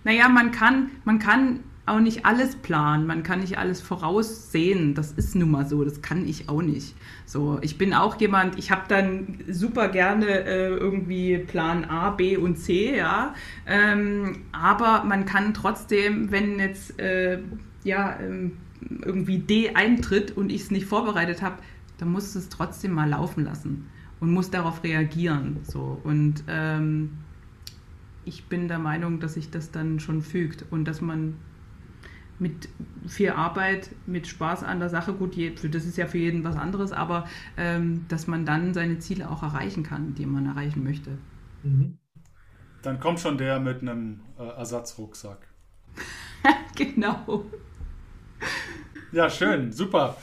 naja, man kann, man kann auch nicht alles planen, man kann nicht alles voraussehen. Das ist nun mal so, das kann ich auch nicht. So, ich bin auch jemand, ich habe dann super gerne äh, irgendwie Plan A, B und C, ja. Ähm, aber man kann trotzdem, wenn jetzt äh, ja ähm, irgendwie D eintritt und ich es nicht vorbereitet habe, dann muss es trotzdem mal laufen lassen und muss darauf reagieren. So und ähm, ich bin der Meinung, dass sich das dann schon fügt und dass man mit viel Arbeit, mit Spaß an der Sache, gut, das ist ja für jeden was anderes, aber ähm, dass man dann seine Ziele auch erreichen kann, die man erreichen möchte. Mhm. Dann kommt schon der mit einem äh, Ersatzrucksack. genau. Ja, schön, super.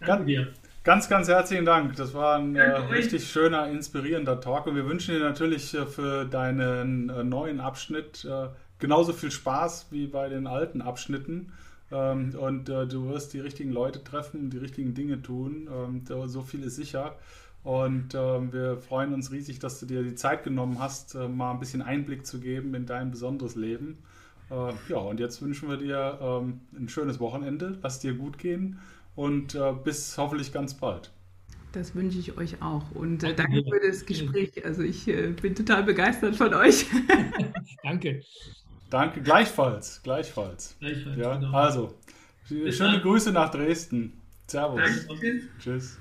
Danke dir. Ganz, ganz herzlichen Dank. Das war ein äh, richtig schöner, inspirierender Talk und wir wünschen dir natürlich äh, für deinen äh, neuen Abschnitt äh, genauso viel Spaß wie bei den alten Abschnitten. Ähm, und äh, du wirst die richtigen Leute treffen, die richtigen Dinge tun. Ähm, so viel ist sicher. Und ähm, wir freuen uns riesig, dass du dir die Zeit genommen hast, äh, mal ein bisschen Einblick zu geben in dein besonderes Leben. ja, und jetzt wünschen wir dir ähm, ein schönes Wochenende. Lass dir gut gehen und äh, bis hoffentlich ganz bald. Das wünsche ich euch auch. Und äh, danke für das Gespräch. Also ich äh, bin total begeistert von euch. danke. Danke, gleichfalls. Gleichfalls. Gleichfalls. Ja, genau. Also, Schöne Grüße nach Dresden. Servus. Danke. Tschüss.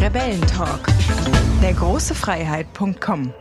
Rebellentalk. Der große Freiheit.com